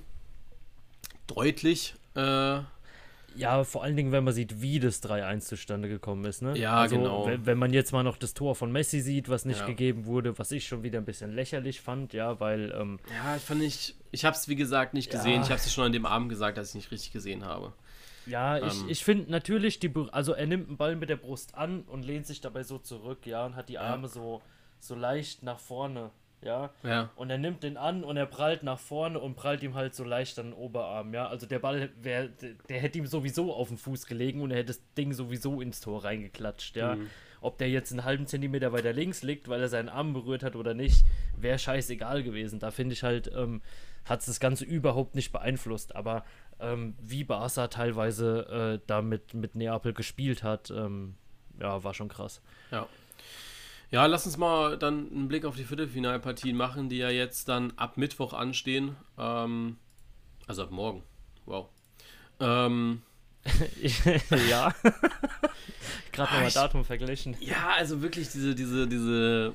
deutlich. Äh, ja, vor allen Dingen, wenn man sieht, wie das 3-1 zustande gekommen ist. Ne? Ja, also, genau. Wenn, wenn, man jetzt mal noch das Tor von Messi sieht, was nicht ja. gegeben wurde, was ich schon wieder ein bisschen lächerlich fand, ja, weil. Ähm, ja, ich fand nicht. Ich habe es, wie gesagt, nicht gesehen. Ja. Ich habe es schon an dem Abend gesagt, dass ich nicht richtig gesehen habe. Ja, ich, ähm, ich finde natürlich, die, also er nimmt einen Ball mit der Brust an und lehnt sich dabei so zurück, ja, und hat die Arme ja. so, so leicht nach vorne ja? ja. Und er nimmt den an und er prallt nach vorne und prallt ihm halt so leicht an den Oberarm, ja. Also der Ball, wär, der hätte ihm sowieso auf den Fuß gelegen und er hätte das Ding sowieso ins Tor reingeklatscht, ja. Mhm. Ob der jetzt einen halben Zentimeter weiter links liegt, weil er seinen Arm berührt hat oder nicht, wäre scheißegal gewesen. Da finde ich halt, ähm, hat es das Ganze überhaupt nicht beeinflusst. Aber ähm, wie Barca teilweise äh, da mit, mit Neapel gespielt hat, ähm, ja, war schon krass. Ja. Ja, lass uns mal dann einen Blick auf die Viertelfinalpartien machen, die ja jetzt dann ab Mittwoch anstehen. Ähm, also ab morgen. Wow. Ähm, ja. Gerade nochmal Datum verglichen. Ja, also wirklich diese, diese, diese.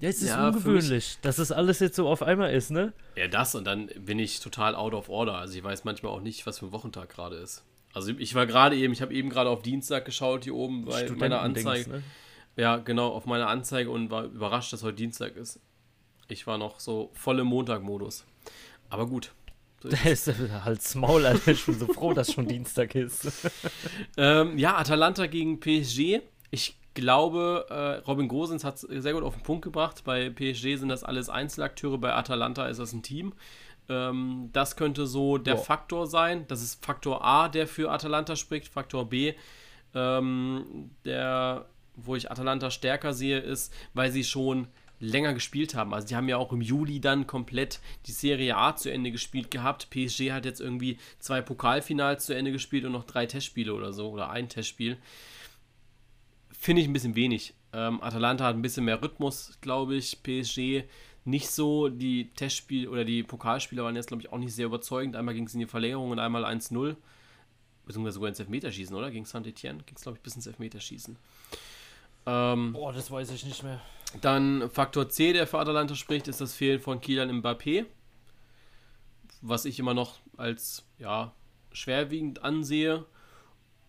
Ja, es ist ja, ungewöhnlich, dass das alles jetzt so auf einmal ist, ne? Ja, das und dann bin ich total out of order. Also ich weiß manchmal auch nicht, was für ein Wochentag gerade ist. Also ich war gerade eben, ich habe eben gerade auf Dienstag geschaut hier oben bei meiner Anzeige. Ne? Ja, genau, auf meine Anzeige und war überrascht, dass heute Dienstag ist. Ich war noch so voll im Montagmodus. Aber gut. So ist ist halt Maul, Alter. Ich bin so froh, dass schon Dienstag ist. ähm, ja, Atalanta gegen PSG. Ich glaube, äh, Robin Gosens hat es sehr gut auf den Punkt gebracht. Bei PSG sind das alles Einzelakteure, bei Atalanta ist das ein Team. Ähm, das könnte so der wow. Faktor sein. Das ist Faktor A, der für Atalanta spricht. Faktor B, ähm, der wo ich Atalanta stärker sehe, ist, weil sie schon länger gespielt haben. Also die haben ja auch im Juli dann komplett die Serie A zu Ende gespielt gehabt. PSG hat jetzt irgendwie zwei Pokalfinals zu Ende gespielt und noch drei Testspiele oder so oder ein Testspiel. Finde ich ein bisschen wenig. Ähm, Atalanta hat ein bisschen mehr Rhythmus, glaube ich. PSG nicht so. Die Testspiele oder die Pokalspiele waren jetzt, glaube ich, auch nicht sehr überzeugend. Einmal ging es in die Verlängerung und einmal 1-0. Beziehungsweise sogar ins Elfmeterschießen, oder? Gegen Saint-Etienne ging es, glaube ich, bis ins Elfmeterschießen. Ähm, Boah, das weiß ich nicht mehr. Dann Faktor C, der für Atalanta spricht, ist das Fehlen von Kilian Mbappé. Was ich immer noch als ja, schwerwiegend ansehe.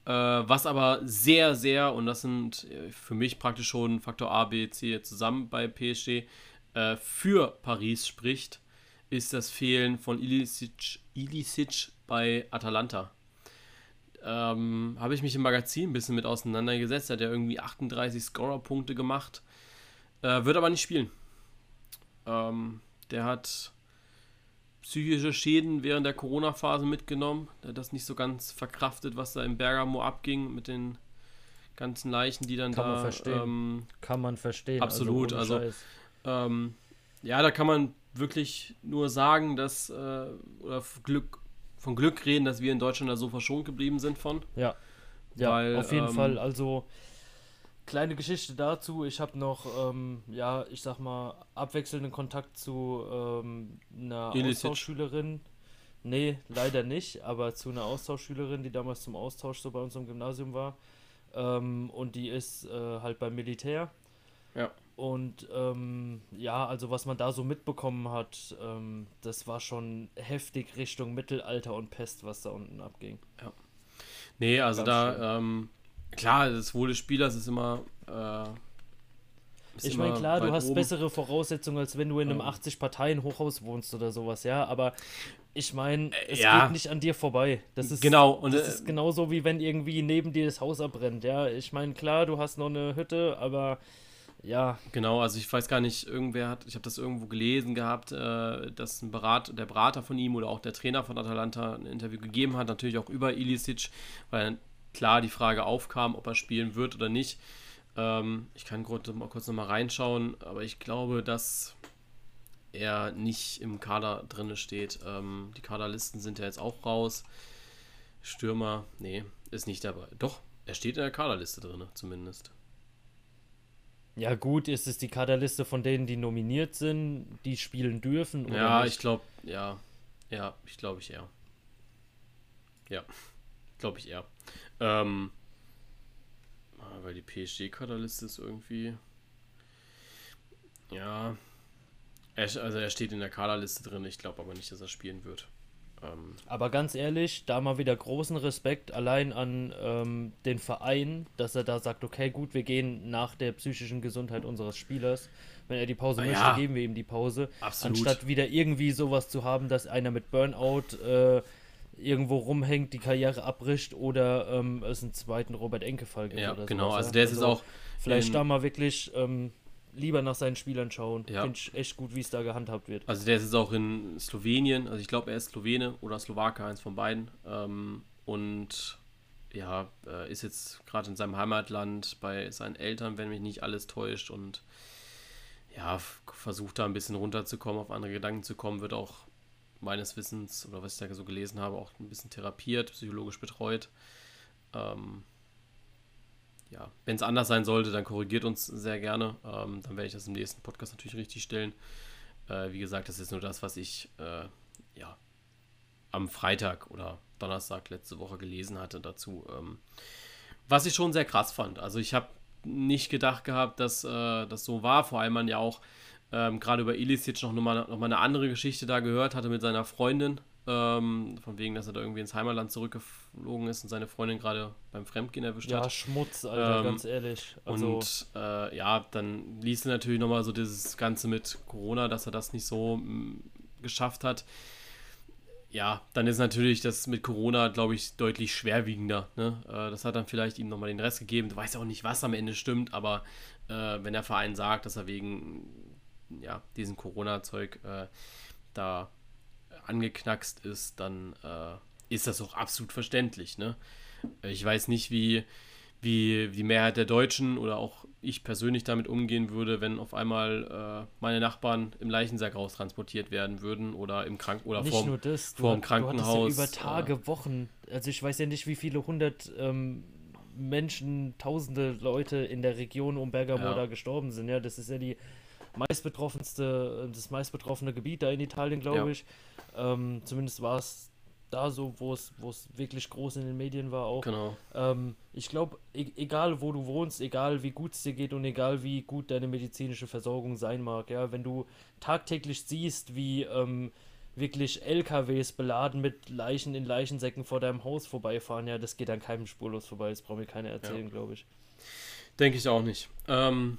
Äh, was aber sehr, sehr, und das sind äh, für mich praktisch schon Faktor A, B, C zusammen bei PSG, äh, für Paris spricht, ist das Fehlen von Ilicic, Ilicic bei Atalanta ähm, habe ich mich im Magazin ein bisschen mit auseinandergesetzt. Er hat ja irgendwie 38 Scorer-Punkte gemacht. Äh, wird aber nicht spielen. Ähm, der hat psychische Schäden während der Corona-Phase mitgenommen. Der hat das nicht so ganz verkraftet, was da in Bergamo abging mit den ganzen Leichen, die dann kann da. Man verstehen. Ähm, kann man verstehen. Absolut. Also, also ähm, ja, da kann man wirklich nur sagen, dass äh, oder Glück von Glück reden, dass wir in Deutschland da so verschont geblieben sind von. Ja. Ja, Weil, auf jeden ähm, Fall. Also, kleine Geschichte dazu. Ich habe noch, ähm, ja, ich sag mal, abwechselnden Kontakt zu ähm, einer Illicit. Austauschschülerin. Nee, leider nicht, aber zu einer Austauschschülerin, die damals zum Austausch so bei uns im Gymnasium war. Ähm, und die ist äh, halt beim Militär. Ja. Und ähm, ja, also was man da so mitbekommen hat, ähm, das war schon heftig Richtung Mittelalter und Pest, was da unten abging. Ja. Nee, also Ganz da, ähm, klar, das Wohl des Spielers ist immer. Äh, ist ich meine, klar, du hast oben. bessere Voraussetzungen, als wenn du in einem 80-Parteien-Hochhaus wohnst oder sowas, ja, aber ich meine, es ja. geht nicht an dir vorbei. Das ist, genau. Und, das äh, ist genauso wie wenn irgendwie neben dir das Haus abbrennt, ja. Ich meine, klar, du hast noch eine Hütte, aber ja. Genau, also ich weiß gar nicht, irgendwer hat, ich habe das irgendwo gelesen gehabt, äh, dass ein Berat, der Berater von ihm oder auch der Trainer von Atalanta ein Interview gegeben hat, natürlich auch über Ilicic, weil klar die Frage aufkam, ob er spielen wird oder nicht. Ähm, ich kann kurz, mal kurz nochmal reinschauen, aber ich glaube, dass er nicht im Kader drin steht. Ähm, die Kaderlisten sind ja jetzt auch raus. Stürmer, nee, ist nicht dabei. Doch, er steht in der Kaderliste drin, zumindest. Ja, gut, ist es die Kaderliste von denen, die nominiert sind, die spielen dürfen? ja, nicht? ich glaube, ja. Ja, ich glaube ich eher. Ja, glaube ich eher. Ähm, ah, weil die PSG-Kaderliste ist irgendwie. Ja. Er, also er steht in der Kaderliste drin, ich glaube aber nicht, dass er spielen wird. Ähm, Aber ganz ehrlich, da mal wieder großen Respekt allein an ähm, den Verein, dass er da sagt, okay, gut, wir gehen nach der psychischen Gesundheit unseres Spielers. Wenn er die Pause ja, möchte, geben wir ihm die Pause. Absolut. Anstatt wieder irgendwie sowas zu haben, dass einer mit Burnout äh, irgendwo rumhängt, die Karriere abbricht oder ähm, es einen zweiten Robert Enke-Fall gibt. Ja, genau. Sowas, also der ist also, auch. Vielleicht da mal wirklich ähm, lieber nach seinen Spielern schauen. Ja. Finde ich echt gut, wie es da gehandhabt wird. Also der ist jetzt auch in Slowenien, also ich glaube, er ist Slowene oder Slowake, eins von beiden. Ähm, und ja, äh, ist jetzt gerade in seinem Heimatland bei seinen Eltern, wenn mich nicht alles täuscht und ja, versucht da ein bisschen runterzukommen, auf andere Gedanken zu kommen, wird auch meines Wissens oder was ich da so gelesen habe, auch ein bisschen therapiert, psychologisch betreut. Ähm, ja, wenn es anders sein sollte, dann korrigiert uns sehr gerne. Ähm, dann werde ich das im nächsten Podcast natürlich richtig stellen. Äh, wie gesagt, das ist nur das, was ich äh, ja, am Freitag oder Donnerstag letzte Woche gelesen hatte dazu. Ähm, was ich schon sehr krass fand. Also ich habe nicht gedacht gehabt, dass äh, das so war. Vor allem man ja auch ähm, gerade über Ilicic noch, noch, mal, noch mal eine andere Geschichte da gehört hatte mit seiner Freundin, ähm, von wegen, dass er da irgendwie ins Heimatland zurückgeflogen ist und seine Freundin gerade beim Fremdgehen erwischt ja, hat. Ja, Schmutz, Alter, ähm, ganz ehrlich. Also und äh, ja, dann ließ er natürlich nochmal so dieses Ganze mit Corona, dass er das nicht so m, geschafft hat. Ja, dann ist natürlich das mit Corona, glaube ich, deutlich schwerwiegender. Ne? Äh, das hat dann vielleicht ihm nochmal den Rest gegeben. Du weißt ja auch nicht, was am Ende stimmt, aber äh, wenn der Verein sagt, dass er wegen ja, diesem Corona-Zeug äh, da angeknackst ist, dann äh, ist das auch absolut verständlich. Ne? Ich weiß nicht, wie, wie die Mehrheit der Deutschen oder auch ich persönlich damit umgehen würde, wenn auf einmal äh, meine Nachbarn im Leichensack raustransportiert werden würden oder im Krank oder nicht vorm, nur das, vorm du, Krankenhaus. Du ja über Tage, äh, Wochen. Also ich weiß ja nicht, wie viele hundert ähm, Menschen, tausende Leute in der Region um Bergamo ja. da gestorben sind. Ja, das ist ja die meistbetroffenste, das meistbetroffene Gebiet da in Italien, glaube ja. ich. Ähm, zumindest war es da so, wo es, wo es wirklich groß in den Medien war auch. Genau. Ähm, ich glaube, e egal wo du wohnst, egal wie gut es dir geht und egal wie gut deine medizinische Versorgung sein mag, ja, wenn du tagtäglich siehst, wie ähm, wirklich LKWs beladen mit Leichen in Leichensäcken vor deinem Haus vorbeifahren, ja, das geht an keinem spurlos vorbei, das braucht mir keiner erzählen, ja. glaube ich. Denke ich auch nicht. Ähm,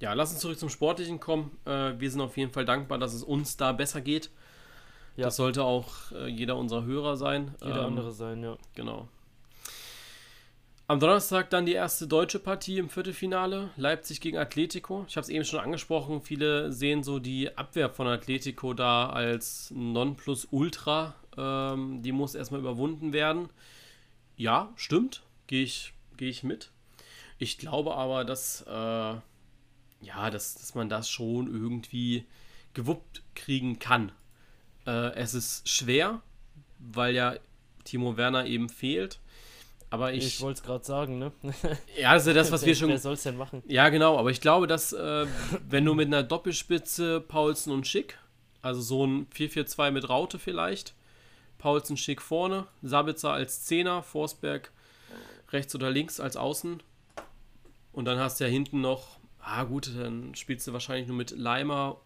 ja, lass uns zurück zum Sportlichen kommen. Äh, wir sind auf jeden Fall dankbar, dass es uns da besser geht. Ja. Das sollte auch äh, jeder unserer Hörer sein. Jeder ähm, andere sein, ja. Genau. Am Donnerstag dann die erste deutsche Partie im Viertelfinale. Leipzig gegen Atletico. Ich habe es eben schon angesprochen. Viele sehen so die Abwehr von Atletico da als Nonplusultra. Ähm, die muss erstmal überwunden werden. Ja, stimmt. Gehe ich, geh ich mit. Ich glaube aber, dass, äh, ja, dass, dass man das schon irgendwie gewuppt kriegen kann. Äh, es ist schwer, weil ja Timo Werner eben fehlt. Aber ich. Ich wollte es gerade sagen, ne? ja, also das, was wir schon. Wer soll es denn machen? Ja, genau. Aber ich glaube, dass, äh, wenn du mit einer Doppelspitze Paulsen und Schick, also so ein 4-4-2 mit Raute vielleicht, Paulsen Schick vorne, Sabitzer als Zehner, Forsberg rechts oder links als Außen. Und dann hast du ja hinten noch, ah gut, dann spielst du wahrscheinlich nur mit Leimer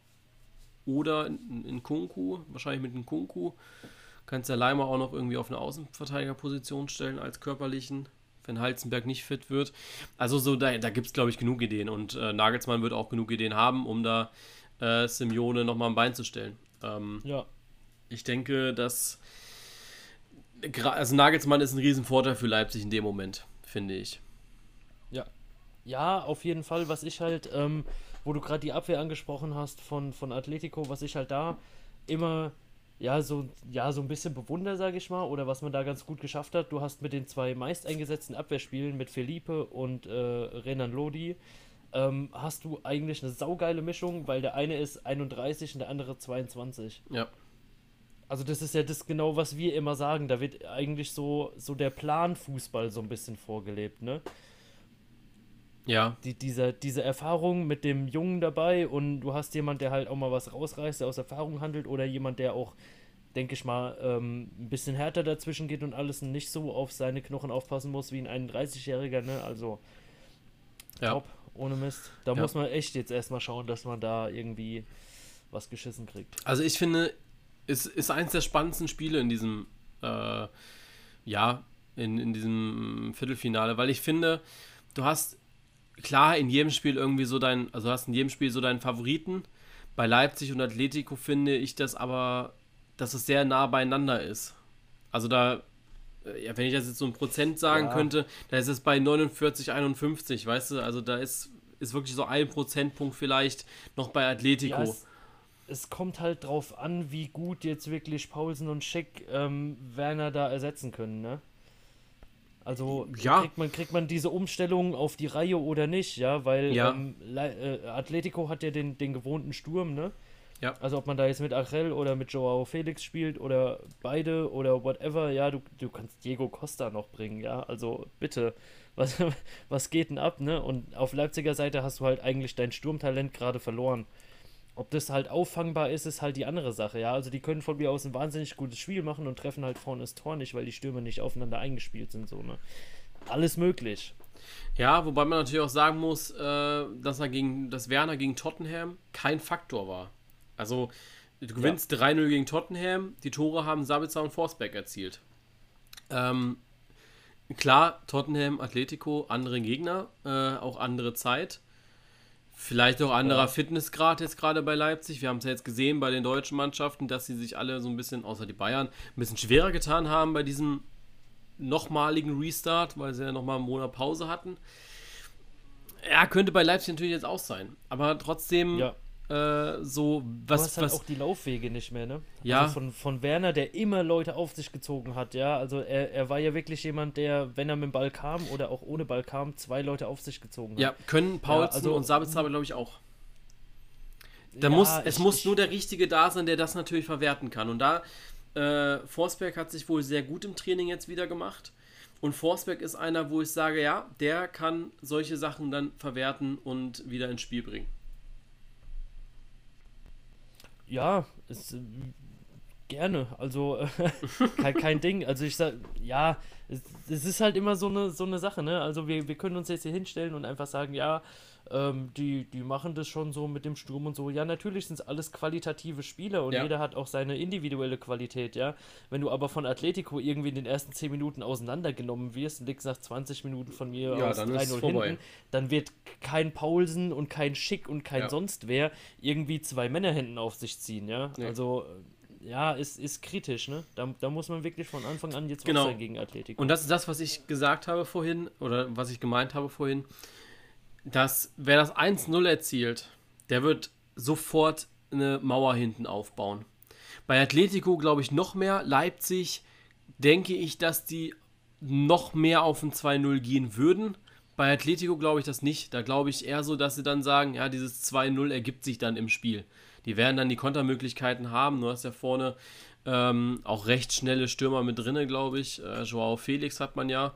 oder in, in Kunku, wahrscheinlich mit einem Kunku. Kannst ja Leimer auch noch irgendwie auf eine Außenverteidigerposition stellen als körperlichen, wenn Halzenberg nicht fit wird. Also so, da, da gibt es, glaube ich, genug Ideen. Und äh, Nagelsmann wird auch genug Ideen haben, um da äh, Simeone nochmal ein Bein zu stellen. Ähm, ja. Ich denke, dass also Nagelsmann ist ein Riesenvorteil für Leipzig in dem Moment, finde ich. Ja. Auf jeden Fall. Was ich halt, ähm, wo du gerade die Abwehr angesprochen hast von, von Atletico, was ich halt da immer ja, so, ja, so ein bisschen bewundere, sage ich mal, oder was man da ganz gut geschafft hat. Du hast mit den zwei meist eingesetzten Abwehrspielen, mit Felipe und äh, Renan Lodi, ähm, hast du eigentlich eine saugeile Mischung, weil der eine ist 31 und der andere 22. Ja. Also das ist ja das genau, was wir immer sagen. Da wird eigentlich so, so der Planfußball so ein bisschen vorgelebt, ne? Ja. Die, diese, diese Erfahrung mit dem Jungen dabei und du hast jemand, der halt auch mal was rausreißt, der aus Erfahrung handelt oder jemand, der auch, denke ich mal, ähm, ein bisschen härter dazwischen geht und alles nicht so auf seine Knochen aufpassen muss wie ein 31-Jähriger, ne? Also ja. top, ohne Mist. Da ja. muss man echt jetzt erstmal schauen, dass man da irgendwie was geschissen kriegt. Also ich finde, es ist eins der spannendsten Spiele in diesem, äh, ja, in, in diesem Viertelfinale, weil ich finde, du hast klar in jedem Spiel irgendwie so dein, also hast in jedem Spiel so deinen Favoriten. Bei Leipzig und Atletico finde ich das aber, dass es sehr nah beieinander ist. Also da, äh, ja, wenn ich das jetzt so ein Prozent sagen ja. könnte, da ist es bei 49, 51, weißt du, also da ist, ist wirklich so ein Prozentpunkt vielleicht noch bei Atletico. Ja, es, es, kommt halt drauf an, wie gut jetzt wirklich Paulsen und Schick ähm, Werner da ersetzen können, ne? Also ja. kriegt, man, kriegt man diese Umstellung auf die Reihe oder nicht, ja, weil ja. Ähm, äh, Atletico hat ja den, den gewohnten Sturm, ne? Ja. Also ob man da jetzt mit Achel oder mit Joao Felix spielt oder beide oder whatever, ja, du, du kannst Diego Costa noch bringen, ja, also bitte, was, was geht denn ab, ne? Und auf Leipziger Seite hast du halt eigentlich dein Sturmtalent gerade verloren. Ob das halt auffangbar ist, ist halt die andere Sache, ja. Also die können von mir aus ein wahnsinnig gutes Spiel machen und treffen halt vorne das Tor nicht, weil die Stürme nicht aufeinander eingespielt sind, so, ne. Alles möglich. Ja, wobei man natürlich auch sagen muss, äh, dass er gegen, dass Werner gegen Tottenham kein Faktor war. Also, du gewinnst ja. 3-0 gegen Tottenham, die Tore haben Sabitzer und Forsberg erzielt. Ähm, klar, Tottenham, Atletico, andere Gegner, äh, auch andere Zeit. Vielleicht auch anderer ja. Fitnessgrad jetzt gerade bei Leipzig. Wir haben es ja jetzt gesehen bei den deutschen Mannschaften, dass sie sich alle so ein bisschen, außer die Bayern, ein bisschen schwerer getan haben bei diesem nochmaligen Restart, weil sie ja nochmal einen Monat Pause hatten. Ja, könnte bei Leipzig natürlich jetzt auch sein. Aber trotzdem, ja äh, so was. Du hast halt was, auch die Laufwege nicht mehr, ne? Ja. Also von, von Werner, der immer Leute auf sich gezogen hat, ja. Also er, er war ja wirklich jemand, der, wenn er mit dem Ball kam oder auch ohne Ball kam, zwei Leute auf sich gezogen hat. Ja, können Paulsen ja, also, und Sabitzer, glaube ich, auch. Da ja, muss, es ich, muss ich, nur der Richtige da sein, der das natürlich verwerten kann. Und da, äh, Forsberg hat sich wohl sehr gut im Training jetzt wieder gemacht. Und Forsberg ist einer, wo ich sage, ja, der kann solche Sachen dann verwerten und wieder ins Spiel bringen. Ja, ist, äh, gerne. Also kein, kein, Ding. Also ich sag, ja, es, es, ist halt immer so eine, so eine Sache, ne? Also wir, wir können uns jetzt hier hinstellen und einfach sagen, ja, ähm, die, die machen das schon so mit dem Sturm und so. Ja, natürlich sind es alles qualitative Spieler und ja. jeder hat auch seine individuelle Qualität, ja. Wenn du aber von Atletico irgendwie in den ersten 10 Minuten auseinandergenommen wirst und liegst nach 20 Minuten von mir ja, aus 3-0 hinten, dann wird kein Paulsen und kein Schick und kein ja. sonst wer irgendwie zwei Männer hinten auf sich ziehen, ja. Nee. Also ja, ist, ist kritisch, ne? Da, da muss man wirklich von Anfang an jetzt genau. gegen Atletico. Und das ist das, was ich gesagt habe vorhin, oder was ich gemeint habe vorhin dass wer das 1-0 erzielt, der wird sofort eine Mauer hinten aufbauen. Bei Atletico glaube ich noch mehr. Leipzig denke ich, dass die noch mehr auf ein 2-0 gehen würden. Bei Atletico glaube ich das nicht. Da glaube ich eher so, dass sie dann sagen, ja, dieses 2-0 ergibt sich dann im Spiel. Die werden dann die Kontermöglichkeiten haben. Du hast ja vorne ähm, auch recht schnelle Stürmer mit drinne, glaube ich. Äh, Joao Felix hat man ja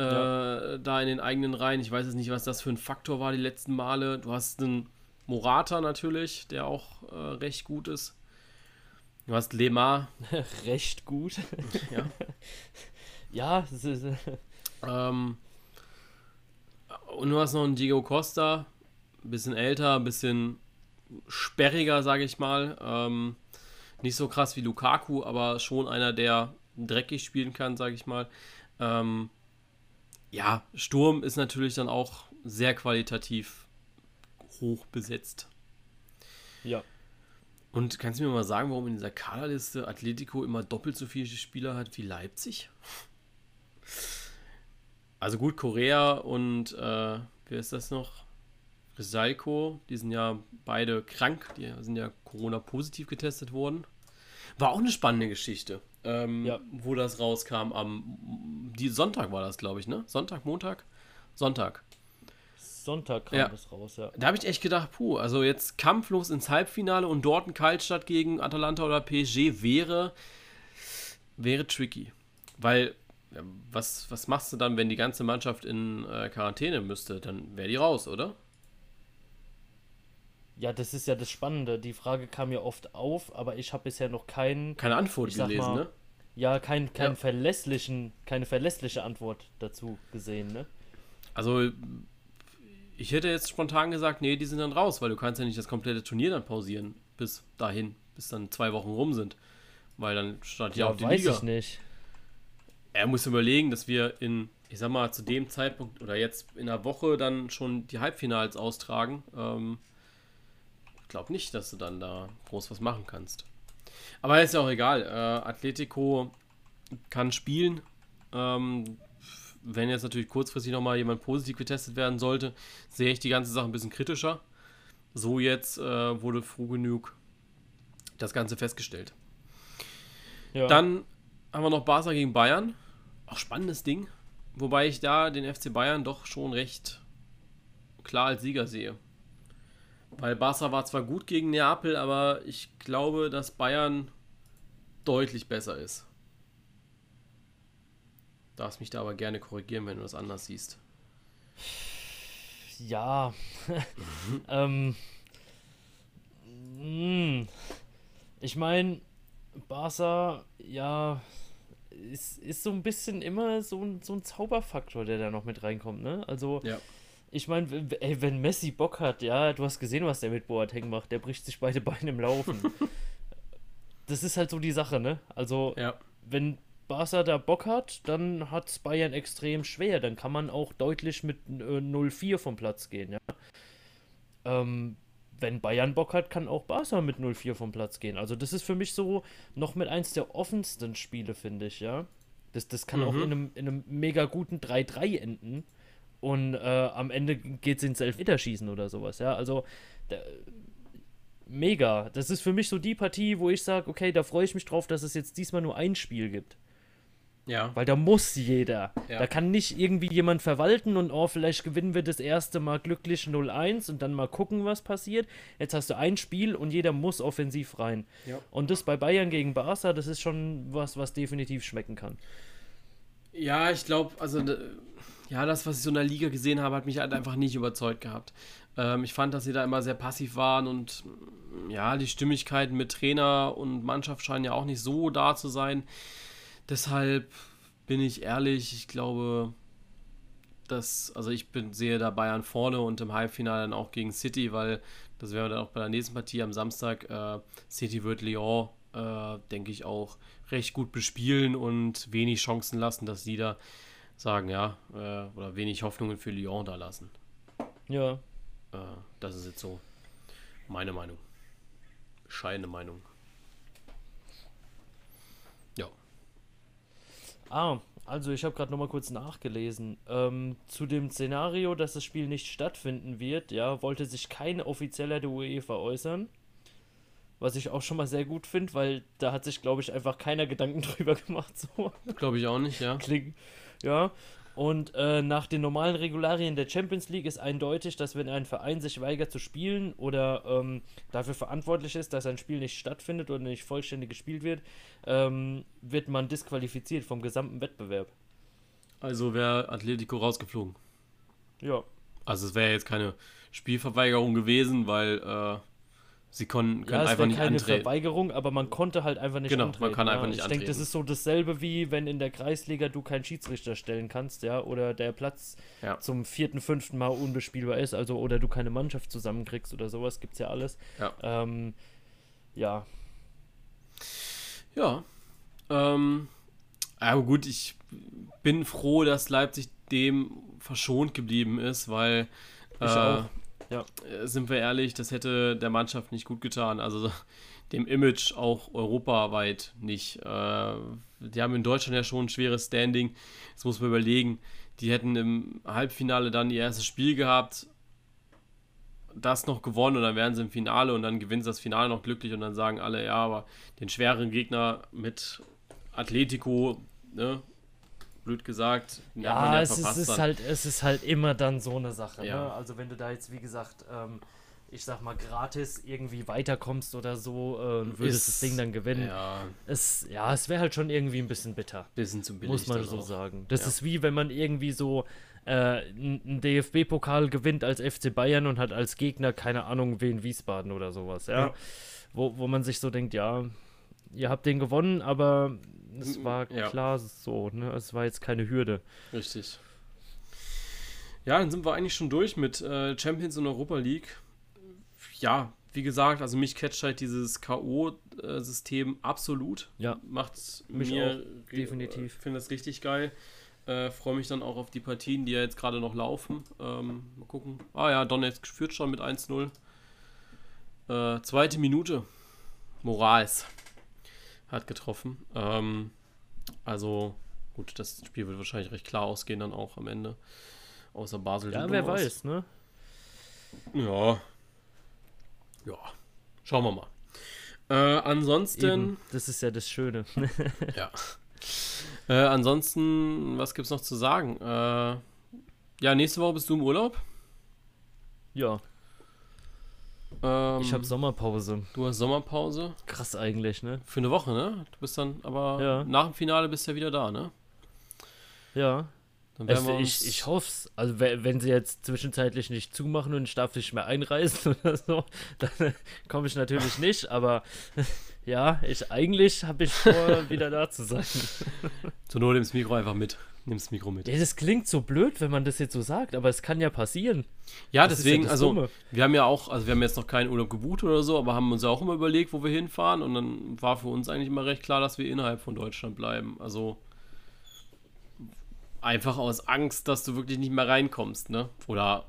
ja. Äh, da in den eigenen Reihen. Ich weiß jetzt nicht, was das für ein Faktor war die letzten Male. Du hast einen Morata natürlich, der auch äh, recht gut ist. Du hast Lemar. recht gut. ja. ja, das ist. ähm, und du hast noch einen Diego Costa, ein bisschen älter, ein bisschen sperriger, sage ich mal. Ähm, nicht so krass wie Lukaku, aber schon einer, der dreckig spielen kann, sage ich mal. Ähm, ja, Sturm ist natürlich dann auch sehr qualitativ hoch besetzt. Ja. Und kannst du mir mal sagen, warum in dieser Kaderliste Atletico immer doppelt so viele Spieler hat wie Leipzig? Also gut, Korea und äh, wer ist das noch? Resalco, die sind ja beide krank, die sind ja Corona-positiv getestet worden. War auch eine spannende Geschichte, ähm, ja. wo das rauskam. Am die Sonntag war das, glaube ich, ne? Sonntag, Montag? Sonntag. Sonntag kam ja. das raus, ja. Da habe ich echt gedacht, puh, also jetzt kampflos ins Halbfinale und dort ein Kaltstadt gegen Atalanta oder PSG wäre, wäre tricky. Weil, was, was machst du dann, wenn die ganze Mannschaft in äh, Quarantäne müsste? Dann wäre die raus, oder? Ja, das ist ja das Spannende. Die Frage kam ja oft auf, aber ich habe bisher noch keinen. Keine Antwort gelesen, mal, ne? Ja, kein, kein ja. verlässlichen, keine verlässliche Antwort dazu gesehen, ne? Also ich hätte jetzt spontan gesagt, nee, die sind dann raus, weil du kannst ja nicht das komplette Turnier dann pausieren bis dahin, bis dann zwei Wochen rum sind. Weil dann startet ja, ja auch die weiß Liga. ich nicht. Er muss überlegen, dass wir in, ich sag mal, zu dem Zeitpunkt oder jetzt in einer Woche dann schon die Halbfinals austragen. Ähm, glaube nicht, dass du dann da groß was machen kannst. Aber ist ja auch egal. Äh, Atletico kann spielen. Ähm, wenn jetzt natürlich kurzfristig nochmal jemand positiv getestet werden sollte, sehe ich die ganze Sache ein bisschen kritischer. So jetzt äh, wurde früh genug das Ganze festgestellt. Ja. Dann haben wir noch Barca gegen Bayern. Auch spannendes Ding. Wobei ich da den FC Bayern doch schon recht klar als Sieger sehe. Weil Barca war zwar gut gegen Neapel, aber ich glaube, dass Bayern deutlich besser ist. Darfst mich da aber gerne korrigieren, wenn du das anders siehst. Ja. ähm. Hm. Ich meine, Barca, ja, ist, ist so ein bisschen immer so ein, so ein Zauberfaktor, der da noch mit reinkommt, ne? Also, ja. Ich meine, wenn Messi Bock hat, ja, du hast gesehen, was der mit Boateng macht, der bricht sich beide Beine im Laufen. das ist halt so die Sache, ne? Also, ja. wenn Barca da Bock hat, dann hat es Bayern extrem schwer. Dann kann man auch deutlich mit äh, 0-4 vom Platz gehen, ja. Ähm, wenn Bayern Bock hat, kann auch Barca mit 0-4 vom Platz gehen. Also das ist für mich so noch mit eins der offensten Spiele, finde ich, ja. Das, das kann mhm. auch in einem, in einem mega guten 3-3 enden. Und äh, am Ende geht es ins Elfmeterschießen oder sowas, ja. Also mega. Das ist für mich so die Partie, wo ich sage, okay, da freue ich mich drauf, dass es jetzt diesmal nur ein Spiel gibt. Ja. Weil da muss jeder. Ja. Da kann nicht irgendwie jemand verwalten und oh, vielleicht gewinnen wir das erste Mal glücklich 0-1 und dann mal gucken, was passiert. Jetzt hast du ein Spiel und jeder muss offensiv rein. Ja. Und das bei Bayern gegen Barca, das ist schon was, was definitiv schmecken kann. Ja, ich glaube, also ja, das, was ich so in der Liga gesehen habe, hat mich halt einfach nicht überzeugt gehabt. Ähm, ich fand, dass sie da immer sehr passiv waren und ja, die Stimmigkeiten mit Trainer und Mannschaft scheinen ja auch nicht so da zu sein. Deshalb bin ich ehrlich, ich glaube, dass, also ich bin, sehe da Bayern vorne und im Halbfinale dann auch gegen City, weil das wäre dann auch bei der nächsten Partie am Samstag. Äh, City wird Lyon, äh, denke ich, auch recht gut bespielen und wenig Chancen lassen, dass sie da sagen, ja, äh, oder wenig Hoffnungen für Lyon da lassen. Ja. Äh, das ist jetzt so meine Meinung. Bescheidene Meinung. Ah, also ich habe gerade nochmal kurz nachgelesen. Ähm, zu dem Szenario, dass das Spiel nicht stattfinden wird, ja, wollte sich kein Offizieller der UEFA äußern. Was ich auch schon mal sehr gut finde, weil da hat sich, glaube ich, einfach keiner Gedanken drüber gemacht. So. Glaube ich auch nicht, ja. Kling, ja. Und äh, nach den normalen Regularien der Champions League ist eindeutig, dass wenn ein Verein sich weigert zu spielen oder ähm, dafür verantwortlich ist, dass ein Spiel nicht stattfindet oder nicht vollständig gespielt wird, ähm, wird man disqualifiziert vom gesamten Wettbewerb. Also wäre Atletico rausgeflogen. Ja. Also es wäre jetzt keine Spielverweigerung gewesen, weil äh, Sie können, können ja, es einfach nicht keine antreten. Verweigerung, aber man konnte halt einfach nicht Genau, man antreten. kann einfach ja. nicht Ich denke, das antreten. ist so dasselbe wie wenn in der Kreisliga du keinen Schiedsrichter stellen kannst, ja, oder der Platz Ja. zum vierten, fünften Mal unbespielbar ist, also oder du keine Mannschaft zusammenkriegst oder sowas, gibt's ja alles. Ja. Ähm, ja, Ja. Ähm, aber gut, ich bin froh, dass Leipzig dem verschont geblieben ist, weil Ich auch. Ja. äh, sind wir ehrlich, das hätte der Mannschaft nicht gut getan. Also dem Image auch europaweit nicht. Äh, die haben in Deutschland ja schon ein schweres Standing. Jetzt muss man überlegen, die hätten im Halbfinale dann ihr erstes Spiel gehabt, das noch gewonnen und dann wären sie im Finale und dann gewinnen sie das Finale noch glücklich und dann sagen alle, ja, aber den schweren Gegner mit Atletico, ne, blöd gesagt, man Ja, es ist, ist halt, es ist halt immer dann so eine Sache. Ja. Ne? Also wenn du da jetzt, wie gesagt, ähm, ich sag mal, gratis irgendwie weiterkommst oder so äh, und würdest Ist- das Ding dann gewinnen. Ja, Es, ja, es wäre halt schon irgendwie ein bisschen bitter. bisschen zu billig. muss man so auch. sagen. Das Ja. ist wie wenn man irgendwie so äh, einen DFB-Pokal gewinnt als FC Bayern und hat als Gegner, keine Ahnung, wen Wiesbaden oder sowas, ja. Ja. Wo, wo man sich so denkt, ja, ihr habt den gewonnen, aber es Mm, war ja. klar so, ne? Es war jetzt keine Hürde. Richtig. Ja, dann sind wir eigentlich schon durch mit äh, Champions und Europa League. Ja, wie gesagt, also mich catcht halt dieses K.O.-System absolut. Ja. Macht Mich mir auch, definitiv. Ich finde das richtig geil. Äh, Freue mich dann auch auf die Partien, die ja jetzt gerade noch laufen. Ähm, mal gucken. Ah ja, Donetsk führt schon mit 1-0. Äh, zweite Minute. Moraes hat getroffen. Ähm, also, gut, das Spiel wird wahrscheinlich recht klar ausgehen, dann auch am Ende. Außer Basel. Ja, wer dumm aus. weiß, ne? Ja. Ja. Schauen wir mal. Äh, ansonsten. Eben, das ist ja das Schöne. Ja. Äh, ansonsten, was gibt's noch zu sagen? Äh, ja, nächste Woche bist du im Urlaub. ja, Ähm, ich habe Sommerpause. Du hast Sommerpause. Krass eigentlich, ne? Für eine Woche, ne? Du bist dann aber Ja. nach dem Finale bist du ja wieder da, ne? Ja. Dann werden wir uns, ich, ich hoffe es. Also, we- wenn sie jetzt zwischenzeitlich nicht zumachen und ich darf nicht mehr einreisen oder so, dann komme ich natürlich nicht. Aber ja, ich eigentlich habe ich vor, wieder da zu sein. zur Not nimmst Mikro einfach mit. Nimmst das Mikro mit. Ja, das klingt so blöd, wenn man das jetzt so sagt, aber es kann ja passieren. Ja, Das deswegen, das also Dumme. wir haben ja auch, also wir haben jetzt noch keinen Urlaub gebucht oder so, aber haben uns ja auch immer überlegt, wo wir hinfahren und dann war für uns eigentlich immer recht klar, dass wir innerhalb von Deutschland bleiben. Also einfach aus Angst, dass du wirklich nicht mehr reinkommst, ne? Oder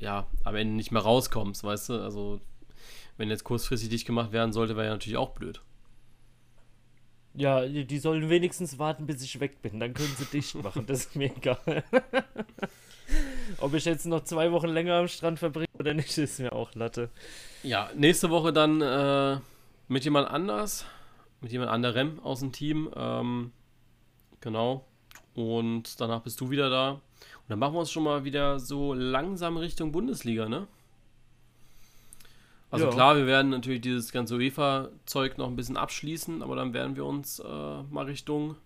ja, am Ende nicht mehr rauskommst, weißt du? Also wenn jetzt kurzfristig dicht gemacht werden sollte, wäre ja natürlich auch blöd. Ja, die sollen wenigstens warten, bis ich weg bin. Dann können sie dicht machen. Das ist mir egal. Ob ich jetzt noch zwei Wochen länger am Strand verbringe oder nicht, ist mir auch Latte. Ja, nächste Woche dann äh, mit jemand anders, mit jemand anderem aus dem Team. Ähm, genau. Und danach bist du wieder da. Und dann machen wir uns schon mal wieder so langsam Richtung Bundesliga, ne? Also Ja. klar, wir werden natürlich dieses ganze UEFA-Zeug noch ein bisschen abschließen, aber dann werden wir uns äh, mal Richtung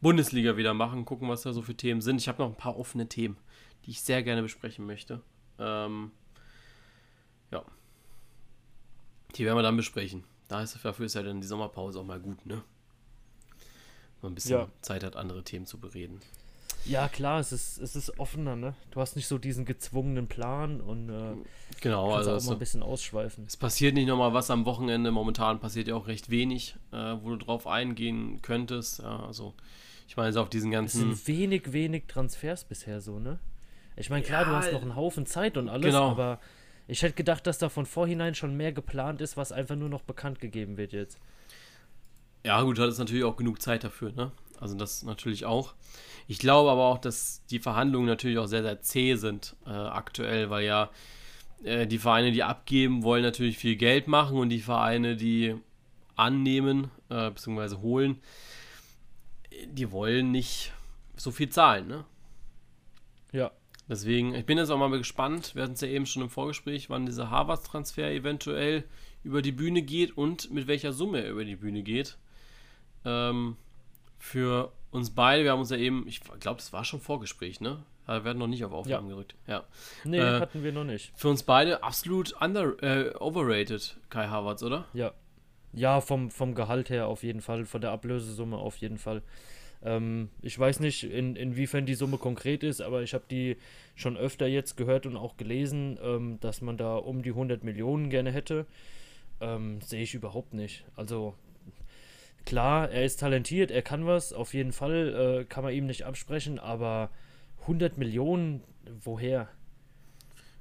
Bundesliga wieder machen, gucken, was da so für Themen sind. Ich habe noch ein paar offene Themen, die ich sehr gerne besprechen möchte. Ähm, ja. Die werden wir dann besprechen. Da ist, dafür ist ja dann die Sommerpause auch mal gut, ne? Man ein bisschen Ja. Zeit hat, andere Themen zu bereden. Ja, klar, es ist, es ist offener, ne? Du hast nicht so diesen gezwungenen Plan und äh, Genau, kannst also auch es, mal ein bisschen ausschweifen. es passiert nicht nochmal was am Wochenende. Momentan passiert ja auch recht wenig, äh, wo du drauf eingehen könntest. Ja, also, ich meine, so auf diesen Es ganzen. sind wenig, wenig Transfers bisher so, ne? Ich meine, klar, du Ja, hast noch einen Haufen Zeit und alles, genau. aber ich hätte gedacht, dass da von vorhinein schon mehr geplant ist, was einfach nur noch bekannt gegeben wird jetzt. Ja, gut, hat es natürlich auch genug Zeit dafür, ne? Also das natürlich auch. Ich glaube aber auch, dass die Verhandlungen natürlich auch sehr, sehr zäh sind äh, aktuell, weil ja äh, die Vereine, die abgeben, wollen natürlich viel Geld machen und die Vereine, die annehmen äh, bzw. holen, die wollen nicht so viel zahlen, ne? Ja. Deswegen, ich bin jetzt auch mal gespannt, wir hatten es ja eben schon im Vorgespräch, wann dieser Harvard-Transfer eventuell über die Bühne geht und mit welcher Summe er über die Bühne geht. Ähm, für uns beide, wir haben uns ja eben, ich glaube, das war schon Vorgespräch, ne? Wir werden noch nicht auf Aufnahmen Ja. gerückt. Ja. Nee, Äh, hatten wir noch nicht. Für uns beide absolut under, äh, overrated, Kai Havertz, oder? Ja. Ja, vom, vom Gehalt her auf jeden Fall, von der Ablösesumme auf jeden Fall. Ähm, ich weiß nicht, in, inwiefern die Summe konkret ist, aber ich habe die schon öfter jetzt gehört und auch gelesen, ähm, dass man da um die 100 Millionen gerne hätte. Ähm, Sehe ich überhaupt nicht. Also klar, er ist talentiert, er kann was, auf jeden Fall äh, kann man ihm nicht absprechen, aber 100 Millionen, woher?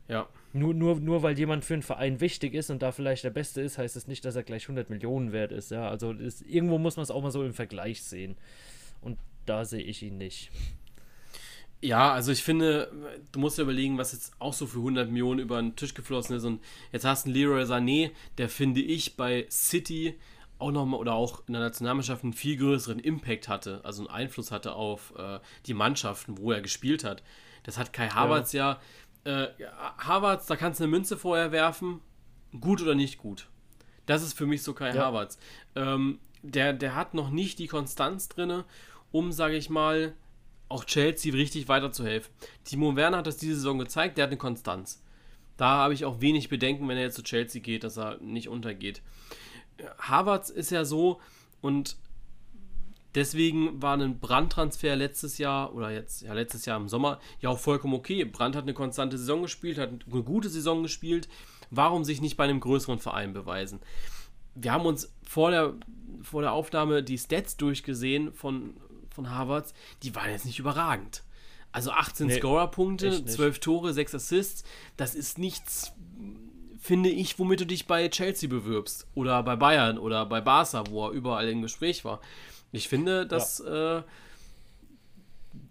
Ja. Nur, nur, nur weil jemand für einen Verein wichtig ist und da vielleicht der Beste ist, heißt es nicht, dass er gleich 100 Millionen wert ist. Ja, also ist, irgendwo muss man es auch mal so im Vergleich sehen. Und da sehe ich ihn nicht. Ja, also ich finde, du musst dir überlegen, was jetzt auch so für 100 Millionen über den Tisch geflossen ist. Und jetzt hast du einen Leroy Sané, der finde ich bei City auch nochmal oder auch in der Nationalmannschaft einen viel größeren Impact hatte, also einen Einfluss hatte auf äh, die Mannschaften, wo er gespielt hat. Das hat Kai Havertz ja. Äh, Havertz, da kannst du eine Münze vorher werfen, gut oder nicht gut. Das ist für mich so Kai Ja. Havertz. Ähm, der, der hat noch nicht die Konstanz drinne, um, sage ich mal, auch Chelsea richtig weiterzuhelfen. Timo Werner hat das diese Saison gezeigt, der hat eine Konstanz. Da habe ich auch wenig Bedenken, wenn er jetzt zu Chelsea geht, dass er nicht untergeht. Havertz ist ja so und deswegen war ein Brandtransfer letztes Jahr oder jetzt ja letztes Jahr im Sommer ja auch vollkommen okay. Brand hat eine konstante Saison gespielt, hat eine gute Saison gespielt. Warum sich nicht bei einem größeren Verein beweisen? Wir haben uns vor der, vor der Aufnahme die Stats durchgesehen von, von Havertz. Die waren jetzt nicht überragend. Also 18 Nee, Scorerpunkte, echt nicht. 12 Tore, 6 Assists. Das ist nichts, finde ich, womit du dich bei Chelsea bewirbst. Oder bei Bayern oder bei Barca, wo er überall im Gespräch war. Ich finde, dass. Äh,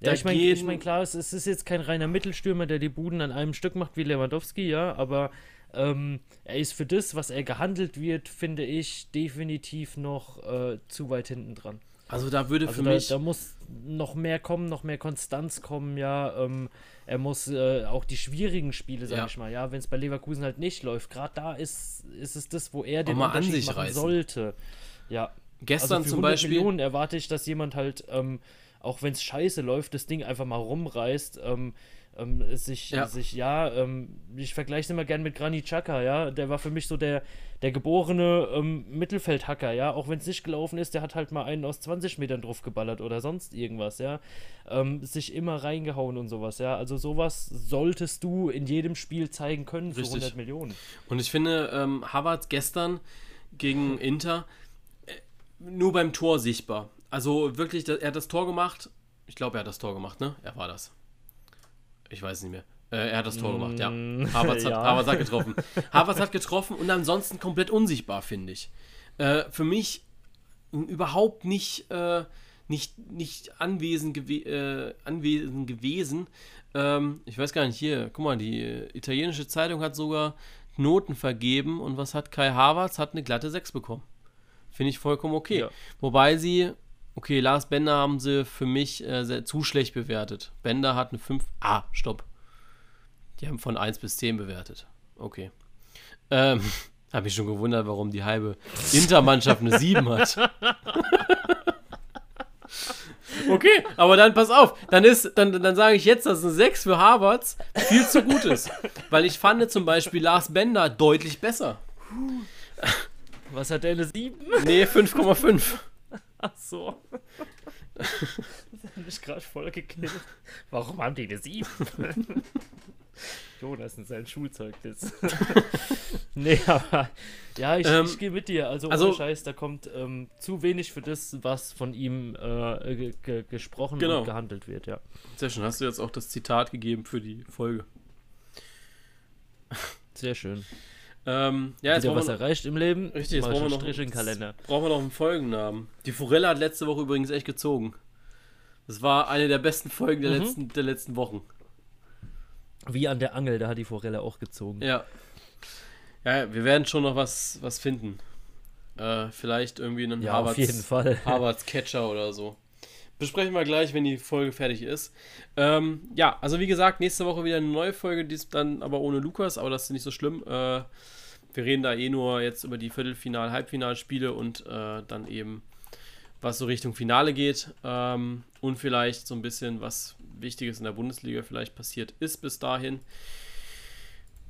Ja, ich meine, ich mein, klar, es, es ist jetzt kein reiner Mittelstürmer, der die Buden an einem Stück macht wie Lewandowski, ja, aber ähm, er ist für das, was er gehandelt wird, finde ich, definitiv noch äh, zu weit hinten dran. Also da würde Also für da, mich. da muss noch mehr kommen, noch mehr Konstanz kommen, ja. Ähm, er muss äh, auch die schwierigen Spiele, sag Ja. ich mal, ja, wenn es bei Leverkusen halt nicht läuft, gerade da ist, ist es das, wo er den mal an Unterschied sich machen reißen. sollte. Ja. gestern also für zum 100 Beispiel. Millionen erwarte ich, dass jemand halt, ähm, auch wenn es scheiße läuft, das Ding einfach mal rumreißt. Ähm, ähm, sich, Ja. sich, ja, ähm, ich vergleiche es immer gern mit Granit Xhaka, ja, der war für mich so der, der geborene ähm, Mittelfeldhacker, ja, auch wenn es nicht gelaufen ist, der hat halt mal einen aus 20 Metern drauf geballert oder sonst irgendwas, ja, ähm, sich immer reingehauen und sowas, ja, also sowas solltest du in jedem Spiel zeigen können für Richtig. 100 Millionen. Und ich finde, ähm, Havertz gestern gegen Inter äh, nur beim Tor sichtbar. Also wirklich, er hat das Tor gemacht. Ich glaube, er hat das Tor gemacht, ne? Er war das. Ich weiß nicht mehr. Äh, er hat das Tor gemacht, ja. Mm, Havertz hat, ja. Havertz hat getroffen. Havertz hat getroffen und ansonsten komplett unsichtbar, finde ich. Äh, für mich überhaupt nicht, äh, nicht, nicht anwesend, gewe äh, anwesend gewesen. Ähm, ich weiß gar nicht, hier, guck mal, die italienische Zeitung hat sogar Noten vergeben und was hat Kai Havertz? Hat eine glatte 6 bekommen. Finde ich vollkommen okay. Ja. Wobei sie, okay, Lars Bender haben sie für mich äh, sehr, zu schlecht bewertet. Bender hat eine 5. Ah, stopp. Die haben von 1 bis 10 bewertet. Okay. Ähm, habe mich schon gewundert, warum die halbe Intermannschaft eine 7 hat. Okay, aber dann pass auf, dann ist, dann, dann sage ich jetzt, dass eine 6 für Harvards viel zu gut ist. Weil ich fand zum Beispiel Lars Bender deutlich besser. Was hat der eine 7? Nee, 5,5. Ach so. Das hat mich gerade voll gekillt. Warum haben die eine 7? Jonas in sein Schulzeugnis. nee, aber ja, ich, Ähm, ich gehe mit dir. Also, also- ohne Scheiß, da kommt ähm, zu wenig für das, was von ihm äh, ge ge gesprochen Genau. und gehandelt wird, ja. Sehr schön, hast du jetzt auch das Zitat gegeben für die Folge. Sehr schön. Ähm, ja, jetzt Wieder was erreicht im Leben. richtig, jetzt brauchen wir noch Strich in Kalender. brauchen wir noch einen Folgennamen. Die Forelle hat letzte Woche übrigens echt gezogen. Das war eine der besten Folgen der, Mhm. letzten, der letzten Wochen. Wie an der Angel, da hat die Forelle auch gezogen. Ja. Ja, wir werden schon noch was, was finden. Äh, vielleicht irgendwie einen Ja, auf jeden Fall. Harvards Catcher oder so. Besprechen wir gleich, wenn die Folge fertig ist. Ähm, ja, also wie gesagt, nächste Woche wieder eine neue Folge, die ist dann aber ohne Lukas, aber das ist nicht so schlimm. Äh, wir reden da eh nur jetzt über die Viertelfinal-, Halbfinalspiele und äh, dann eben, was so Richtung Finale geht ähm, und vielleicht so ein bisschen was Wichtiges in der Bundesliga vielleicht passiert ist bis dahin.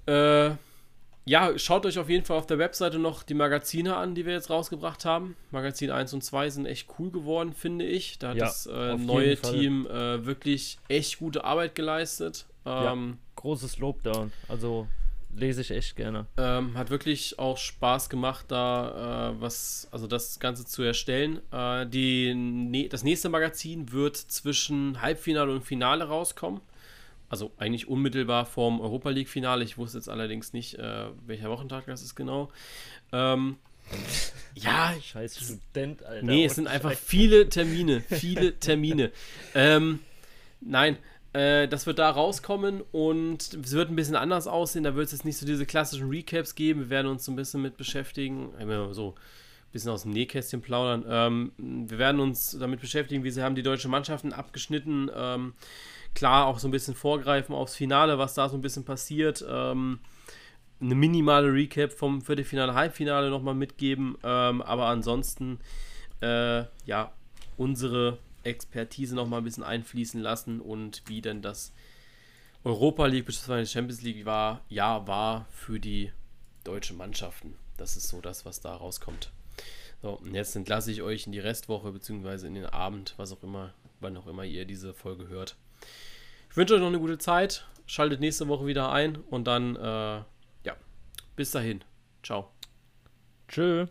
Äh, ja, schaut euch auf jeden Fall auf der Webseite noch die Magazine an, die wir jetzt rausgebracht haben. Magazin 1 und 2 sind echt cool geworden, finde ich. Da hat ja, das äh, neue Team äh, wirklich echt gute Arbeit geleistet. Ähm, ja, großes Lob da. Also lese ich echt gerne. Ähm, hat wirklich auch Spaß gemacht, da äh, was, also das Ganze zu erstellen. Äh, die, ne, das nächste Magazin wird zwischen Halbfinale und Finale rauskommen also eigentlich unmittelbar vorm Europa League-Finale. Ich wusste jetzt allerdings nicht, äh, welcher Wochentag das ist genau. Ähm, ja. Scheiß Student, Alter. Nee, es sind einfach viele Termine. Viele Termine. ähm, nein, äh, das wird da rauskommen und es wird ein bisschen anders aussehen. Da wird es jetzt nicht so diese klassischen Recaps geben. Wir werden uns so ein bisschen mit beschäftigen. So ein bisschen aus dem Nähkästchen plaudern. Ähm, wir werden uns damit beschäftigen, wie sie haben die deutschen Mannschaften abgeschnitten. Ähm, klar auch so ein bisschen vorgreifen aufs Finale, was da so ein bisschen passiert. Ähm, eine minimale Recap vom Viertelfinale, Halbfinale nochmal mitgeben. Ähm, aber ansonsten, äh, ja, unsere Expertise nochmal ein bisschen einfließen lassen und wie denn das Europa League bzw. Champions League war, ja, war für die deutschen Mannschaften. Das ist so das, was da rauskommt. So, und jetzt entlasse ich euch in die Restwoche bzw. in den Abend, was auch immer, wann auch immer ihr diese Folge hört. Ich wünsche euch noch eine gute Zeit. Schaltet nächste Woche wieder ein und dann, äh, ja, bis dahin. Ciao. Tschö.